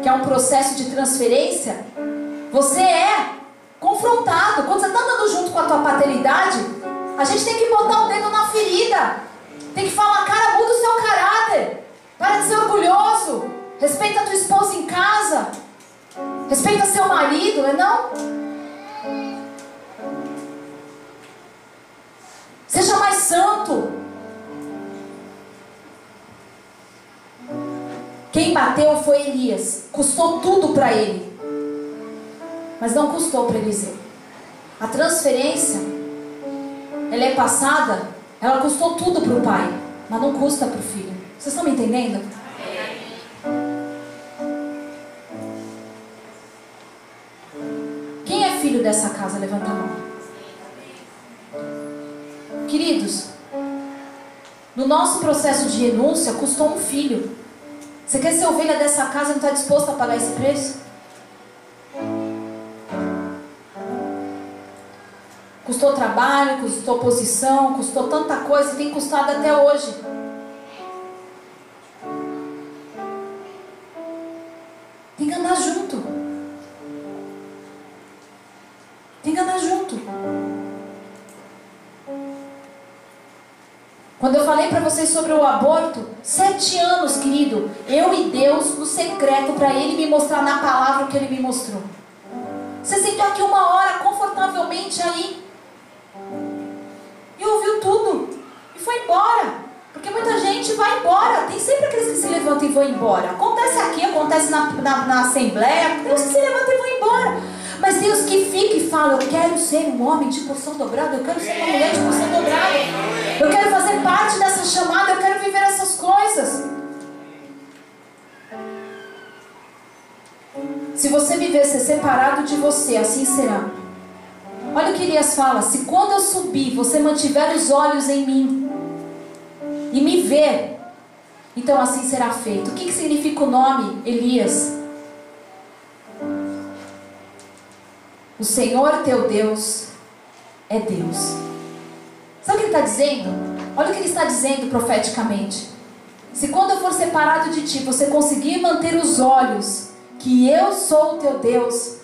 Speaker 2: que é um processo de transferência. Você é confrontado. Quando você está andando junto com a tua paternidade, a gente tem que botar o dedo na ferida. Tem que falar, cara, muda o seu caráter. Para de ser orgulhoso. Respeita a tua esposa em casa. Respeita seu marido, não é não? Seja mais santo. Quem bateu foi Elias. Custou tudo para ele. Mas não custou para Eliseu. A transferência, ela é passada, ela custou tudo para o pai, mas não custa para o filho. Vocês estão me entendendo? Quem é filho dessa casa? Levanta a mão. Queridos, no nosso processo de renúncia, custou um filho. Você quer ser ovelha dessa casa e não está disposto a pagar esse preço? Custou trabalho, custou posição, custou tanta coisa e tem custado até hoje. Tem que andar junto. Tem que andar junto. Quando eu falei para vocês sobre o aborto, sete anos, querido, eu e Deus no secreto para Ele me mostrar na palavra o que Ele me mostrou. Você sentou aqui uma hora confortavelmente aí ouviu tudo e foi embora. Porque muita gente vai embora. Tem sempre aqueles que se levantam e vão embora. Acontece aqui, acontece na, na, na Assembleia. Os que se levantam e vão embora. Mas os que ficam e falam: Eu quero ser um homem de porção dobrada. Eu quero ser uma mulher de porção dobrada. Eu quero fazer parte dessa chamada. Eu quero viver essas coisas. Se você viver ser separado de você, assim será. Olha o que Elias fala: Se quando eu subir, você mantiver os olhos em mim e me ver, então assim será feito. O que, que significa o nome Elias? O Senhor teu Deus é Deus. Sabe o que ele está dizendo? Olha o que ele está dizendo profeticamente. Se quando eu for separado de ti, você conseguir manter os olhos, que eu sou o teu Deus.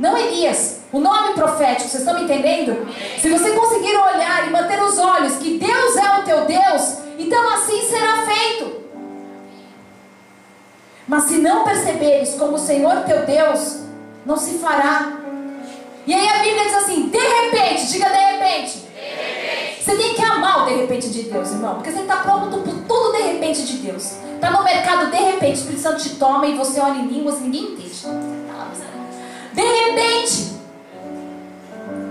Speaker 2: Não Elias, o nome profético, vocês estão me entendendo? Se você conseguir olhar e manter os olhos, que Deus é o teu Deus, então assim será feito. Mas se não perceberes como o Senhor teu Deus, não se fará. E aí a Bíblia diz assim: de repente, diga de repente. De repente. Você tem que amar o de repente de Deus, irmão. Porque você está pronto por tudo de repente de Deus. Está no mercado de repente, o Espírito Santo te toma e você olha em línguas e ninguém entende. De repente,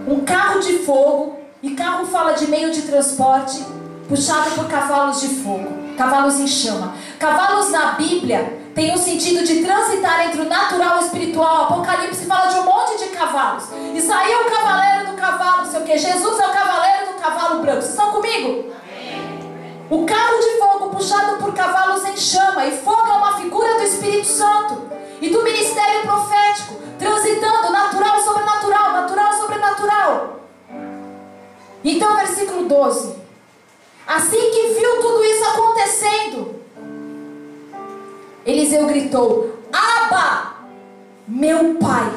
Speaker 2: um carro de fogo, e carro fala de meio de transporte, puxado por cavalos de fogo, cavalos em chama. Cavalos na Bíblia tem o sentido de transitar entre o natural e o espiritual. Apocalipse fala de um monte de cavalos. E saiu o cavaleiro do cavalo, sei o que. Jesus é o cavaleiro do cavalo branco. Vocês estão comigo? O carro de fogo puxado por cavalos em chama. E fogo é uma figura do Espírito Santo. E do ministério profético. Transitando natural, sobrenatural, natural, sobrenatural. Então, versículo 12. Assim que viu tudo isso acontecendo, Eliseu gritou: Aba, meu pai,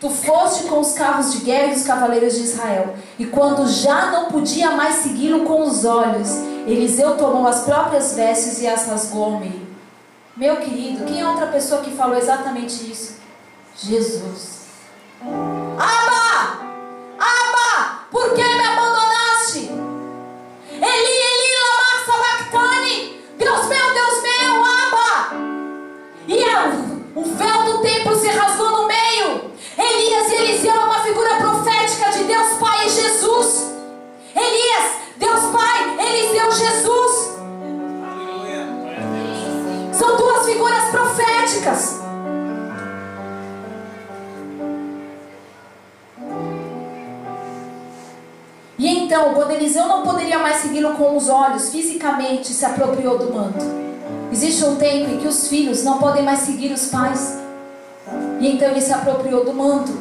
Speaker 2: tu foste com os carros de guerra e os cavaleiros de Israel. E quando já não podia mais segui-lo com os olhos, Eliseu tomou as próprias vestes e as rasgou ao meio. Meu querido, quem é outra pessoa que falou exatamente isso? Jesus. Aba! Aba! Por que me abandonaste? Eli, Eli, lama sabachthani! Deus meu, Deus meu, Aba! E o véu do templo se rasgou no meio. Elias e Eliseu é uma figura profética de Deus Pai e Jesus. Elias, Deus Pai, Eliseu, Jesus. São duas figuras proféticas. E então, quando Eliseu não poderia mais segui-lo com os olhos, fisicamente se apropriou do manto. Existe um tempo em que os filhos não podem mais seguir os pais. E então ele se apropriou do manto.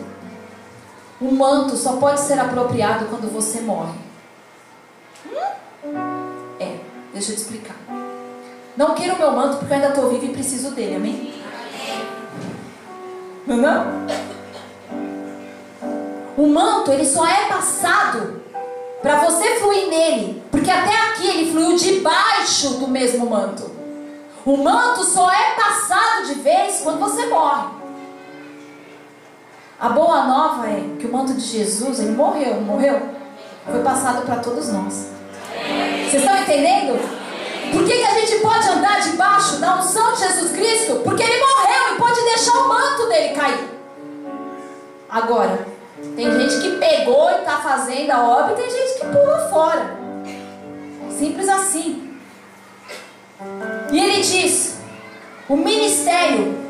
Speaker 2: O manto só pode ser apropriado quando você morre. É, deixa eu te explicar. Não quero o meu manto porque eu ainda estou vivo e preciso dele, amém? Não, não? O manto, ele só é passado para você fluir nele, porque até aqui ele fluiu debaixo do mesmo manto. O manto só é passado de vez quando você morre. A boa nova é que o manto de Jesus, ele morreu, não morreu? Foi passado para todos nós. Vocês estão entendendo? Por que, que a gente pode andar debaixo da unção de Jesus Cristo? Porque ele morreu e pode deixar o manto dele cair. Agora, tem gente que pegou e está fazendo a obra e tem gente que pula fora. Simples assim. E ele diz: o ministério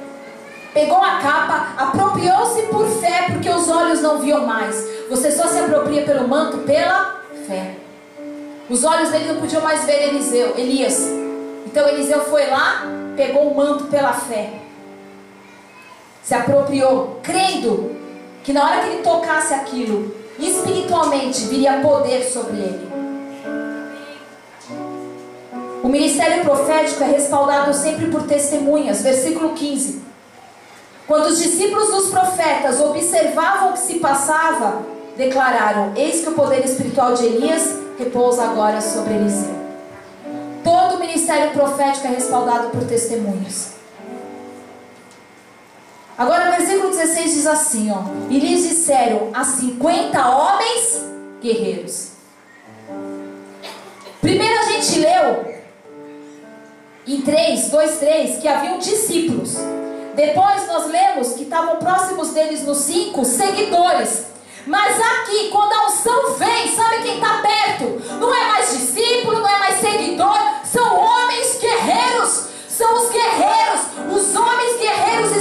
Speaker 2: Pegou a capa, apropriou-se por fé, porque os olhos não viam mais. Você só se apropria pelo manto pela fé. Os olhos dele não podiam mais ver Eliseu, Elias. Então Eliseu foi lá, pegou o manto pela fé. Se apropriou, crendo que na hora que ele tocasse aquilo, espiritualmente viria poder sobre ele. O ministério profético é respaldado sempre por testemunhas. Versículo 15. Quando os discípulos dos profetas observavam o que se passava, declararam: Eis que o poder espiritual de Elias repousa agora sobre Eliseu. Todo o ministério profético é respaldado por testemunhos. Agora, o versículo 16 diz assim: ó, E lhes disseram a 50 homens guerreiros. Primeiro a gente leu em 3, 2, 3 que haviam discípulos. Depois nós lemos que estavam próximos deles nos cinco seguidores. Mas aqui, quando a unção vem, sabe quem está perto? Não é mais discípulo, não é mais seguidor, são homens guerreiros. São os guerreiros, os homens guerreiros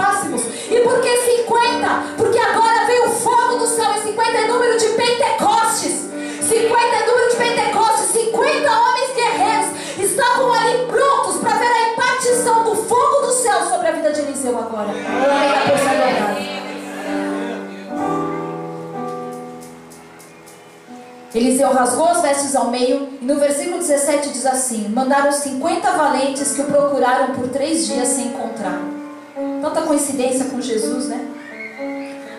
Speaker 2: próximos. E por que 50? Porque agora veio o fogo do céu, e 50 é número de Pentecostes. 50 é número de Pentecostes, 50 homens guerreiros estavam ali prontos para ver a impartição do fogo do céu sobre a vida de Eliseu agora. Eliseu rasgou as vestes ao meio e no versículo 17 diz assim: Mandaram 50 valentes que o procuraram por três dias sem encontrar. Tanta coincidência com Jesus, né?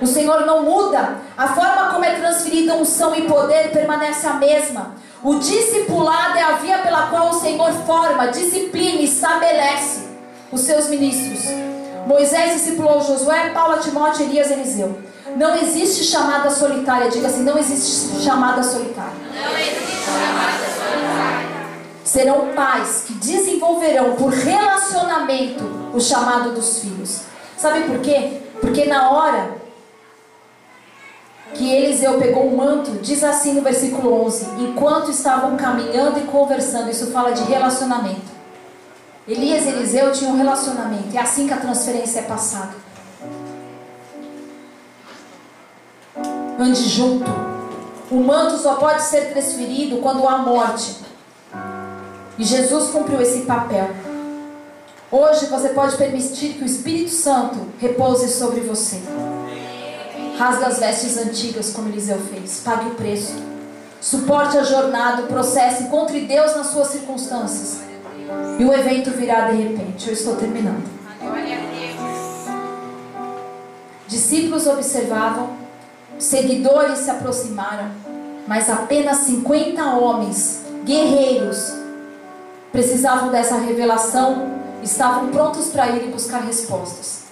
Speaker 2: O Senhor não muda, a forma como é transferida unção e poder permanece a mesma. O discipulado é a via pela qual o Senhor forma, disciplina e estabelece os seus ministros. Moisés discipulou Josué, Paulo, Timóteo, Elias, Eliseu. Não existe chamada solitária. Diga assim: não existe chamada solitária. Não existe chamada solitária. Serão pais que desenvolverão por relacionamento o chamado dos filhos. Sabe por quê? Porque na hora que Eliseu pegou o manto, diz assim no versículo 11: enquanto estavam caminhando e conversando, isso fala de relacionamento. Elias e Eliseu tinham um relacionamento, é assim que a transferência é passada. Ande junto. O manto só pode ser transferido quando há morte. E Jesus cumpriu esse papel. Hoje você pode permitir que o Espírito Santo repouse sobre você. Rasga as vestes antigas, como Eliseu fez. Pague o preço. Suporte a jornada, o processo. Encontre Deus nas suas circunstâncias. E o evento virá de repente. Eu estou terminando. Discípulos observavam, seguidores se aproximaram, mas apenas 50 homens, guerreiros, precisavam dessa revelação, estavam prontos para ir buscar respostas.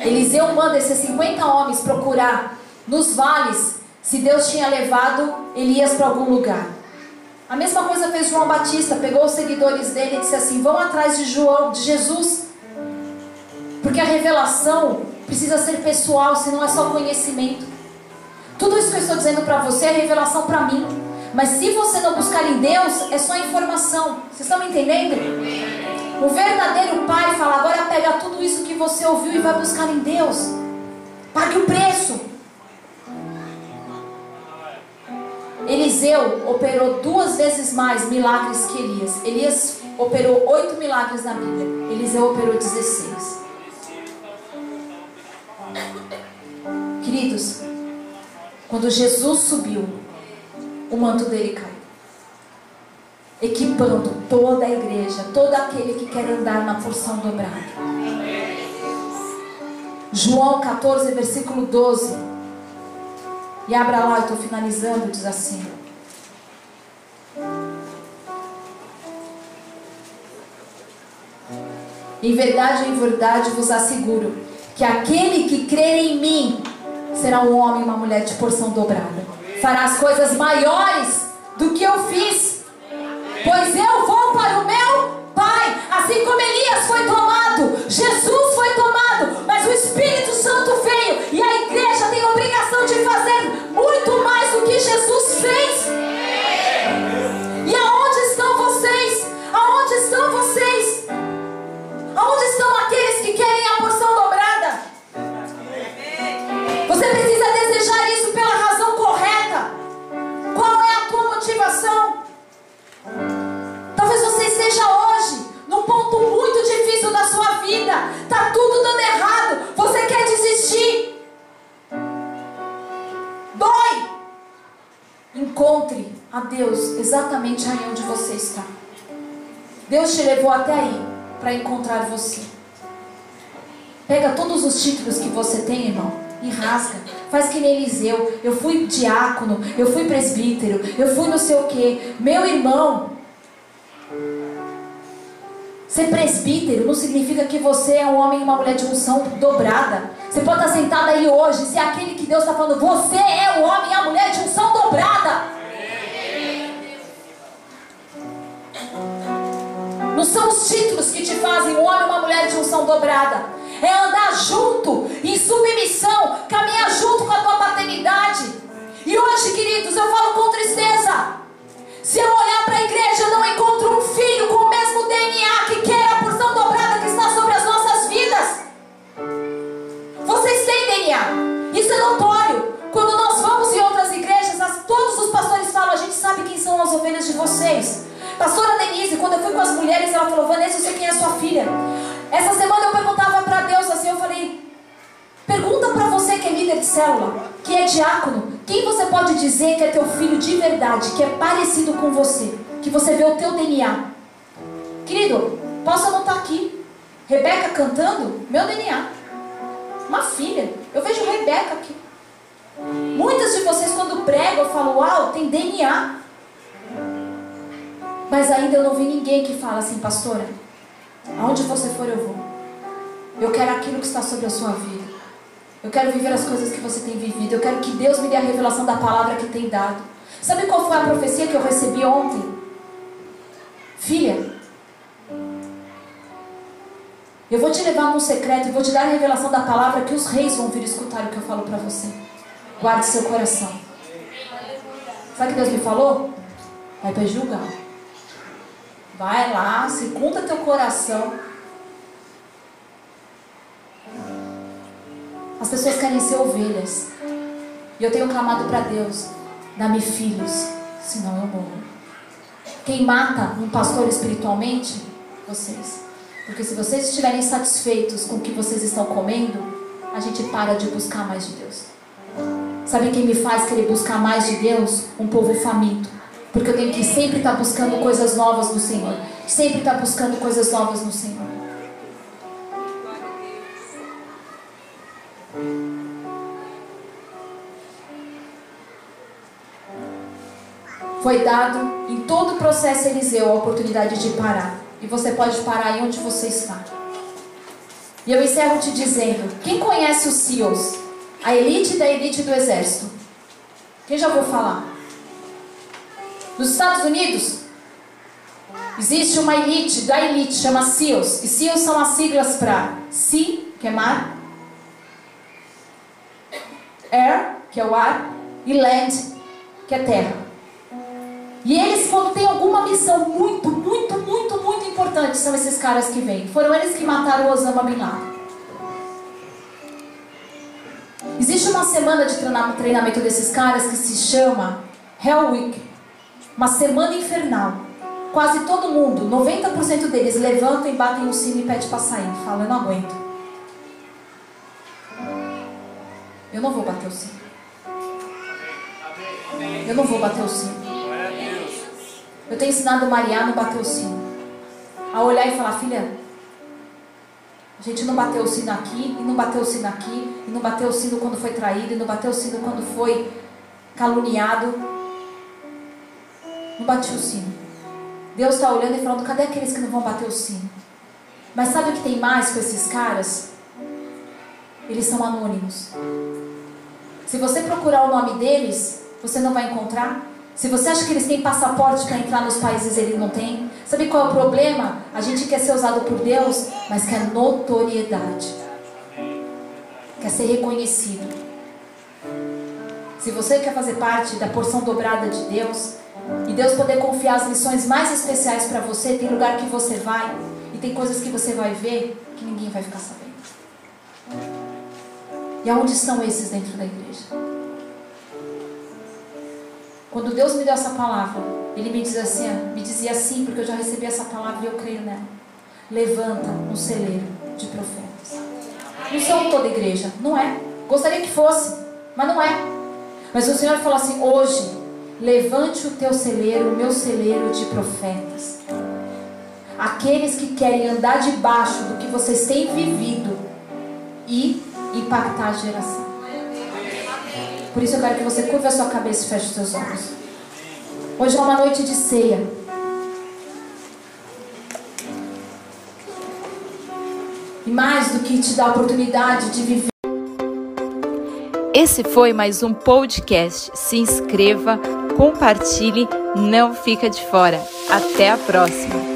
Speaker 2: Eliseu manda esses 50 homens procurar nos vales se Deus tinha levado Elias para algum lugar. A mesma coisa fez João Batista, pegou os seguidores dele e disse assim: vão atrás de João, de Jesus. Porque a revelação precisa ser pessoal, senão é só conhecimento. Tudo isso que eu estou dizendo para você é revelação para mim. Mas se você não buscar em Deus, é só informação. Vocês estão me entendendo? O verdadeiro pai fala: agora pega tudo isso que você ouviu e vai buscar em Deus. Pague o preço. Eliseu operou duas vezes mais milagres que Elias. Elias operou oito milagres na Bíblia. Eliseu operou 16. Queridos, quando Jesus subiu, o manto dele caiu. Equipando toda a igreja, todo aquele que quer andar na porção dobrada. João 14, versículo 12. E abra lá, eu estou finalizando, diz assim. Em verdade, em verdade vos asseguro que aquele que crer em mim será um homem e uma mulher de porção dobrada. Fará as coisas maiores do que eu fiz. Pois eu vou para o meu Pai, assim como Elias foi tomado, Jesus foi tomado, mas o Espírito Santo veio e a igreja vida. Tá tudo dando errado. Você quer desistir? Dói. Encontre a Deus exatamente aí onde você está. Deus te levou até aí para encontrar você. Pega todos os títulos que você tem, irmão, e rasga. Faz que nem Eliseu. Eu fui diácono, eu fui presbítero, eu fui não sei o que. Meu irmão, ser presbítero não significa que você é um homem e uma mulher de unção dobrada. Você pode estar sentado aí hoje, se é aquele que Deus está falando, você é o homem e a mulher de unção dobrada. Não são os títulos que te fazem um homem e uma mulher de unção dobrada. É andar junto, em submissão, caminhar junto com a tua paternidade. E hoje, queridos, eu falo com tristeza. Se eu olhar para a igreja, eu não encontro um filho fala assim, pastora, aonde você for eu vou. Eu quero aquilo que está sobre a sua vida. Eu quero viver as coisas que você tem vivido. Eu quero que Deus me dê a revelação da palavra que tem dado. Sabe qual foi a profecia que eu recebi ontem? Filha, eu vou te levar num secreto e vou te dar a revelação da palavra que os reis vão vir escutar o que eu falo para você. Guarde seu coração. Sabe o que Deus me falou? Vai para julgar. Vai lá, segunda teu coração. As pessoas querem ser ovelhas. E eu tenho clamado para Deus: dá-me filhos, senão eu morro. Quem mata um pastor espiritualmente? Vocês. Porque se vocês estiverem satisfeitos com o que vocês estão comendo, a gente para de buscar mais de Deus. Sabe quem me faz querer buscar mais de Deus? Um povo faminto. Porque eu tenho que sempre estar buscando coisas novas no Senhor. Sempre estar buscando coisas novas no Senhor. Foi dado em todo o processo Eliseu a oportunidade de parar. E você pode parar aí onde você está. E eu encerro te dizendo: quem conhece os SEALs? A elite da elite do exército. Quem já vou falar? Nos Estados Unidos, existe uma elite da elite, chama SEALs. E SEALs são as siglas para Sea, que é mar, Air, que é o ar, e Land, que é terra. E eles, quando tem alguma missão muito, muito, muito, muito importante, são esses caras que vêm. Foram eles que mataram Osama Bin Laden. Existe uma semana de treinamento desses caras que se chama Hell Week uma semana infernal, quase todo mundo, 90% deles, levantam e batem o sino e pedem para sair. Falam, eu não aguento. Eu não vou bater o sino. Eu não vou bater o sino. Eu tenho ensinado Maria a não bater o sino. A olhar e falar, filha, a gente não bateu o sino aqui, e não bateu o sino aqui, e não bateu o sino quando foi traído, e não bateu o sino quando foi caluniado. Não bateu o sino. Deus está olhando e falando: cadê aqueles que não vão bater o sino? Mas sabe o que tem mais com esses caras? Eles são anônimos. Se você procurar o nome deles, você não vai encontrar. Se você acha que eles têm passaporte para entrar nos países, eles não têm. Sabe qual é o problema? A gente quer ser usado por Deus, mas quer notoriedade. Quer ser reconhecido. Se você quer fazer parte da porção dobrada de Deus, e Deus poder confiar as lições mais especiais para você, tem lugar que você vai e tem coisas que você vai ver que ninguém vai ficar sabendo. E aonde estão esses dentro da igreja? Quando Deus me deu essa palavra, Ele me, diz assim, me dizia assim, porque eu já recebi essa palavra e eu creio nela. Levanta um celeiro de profetas. Não são toda igreja, não é. Gostaria que fosse, mas não é. Mas o Senhor falou assim: hoje Levante o teu celeiro, o meu celeiro de profetas. Aqueles que querem andar debaixo do que vocês têm vivido e impactar a geração. Por isso eu quero que você curva a sua cabeça e feche os seus olhos. Hoje é uma noite de ceia. E mais do que te dar a oportunidade de viver.
Speaker 1: Esse foi mais um podcast. Se inscreva compartilhe, não fica de fora. Até a próxima!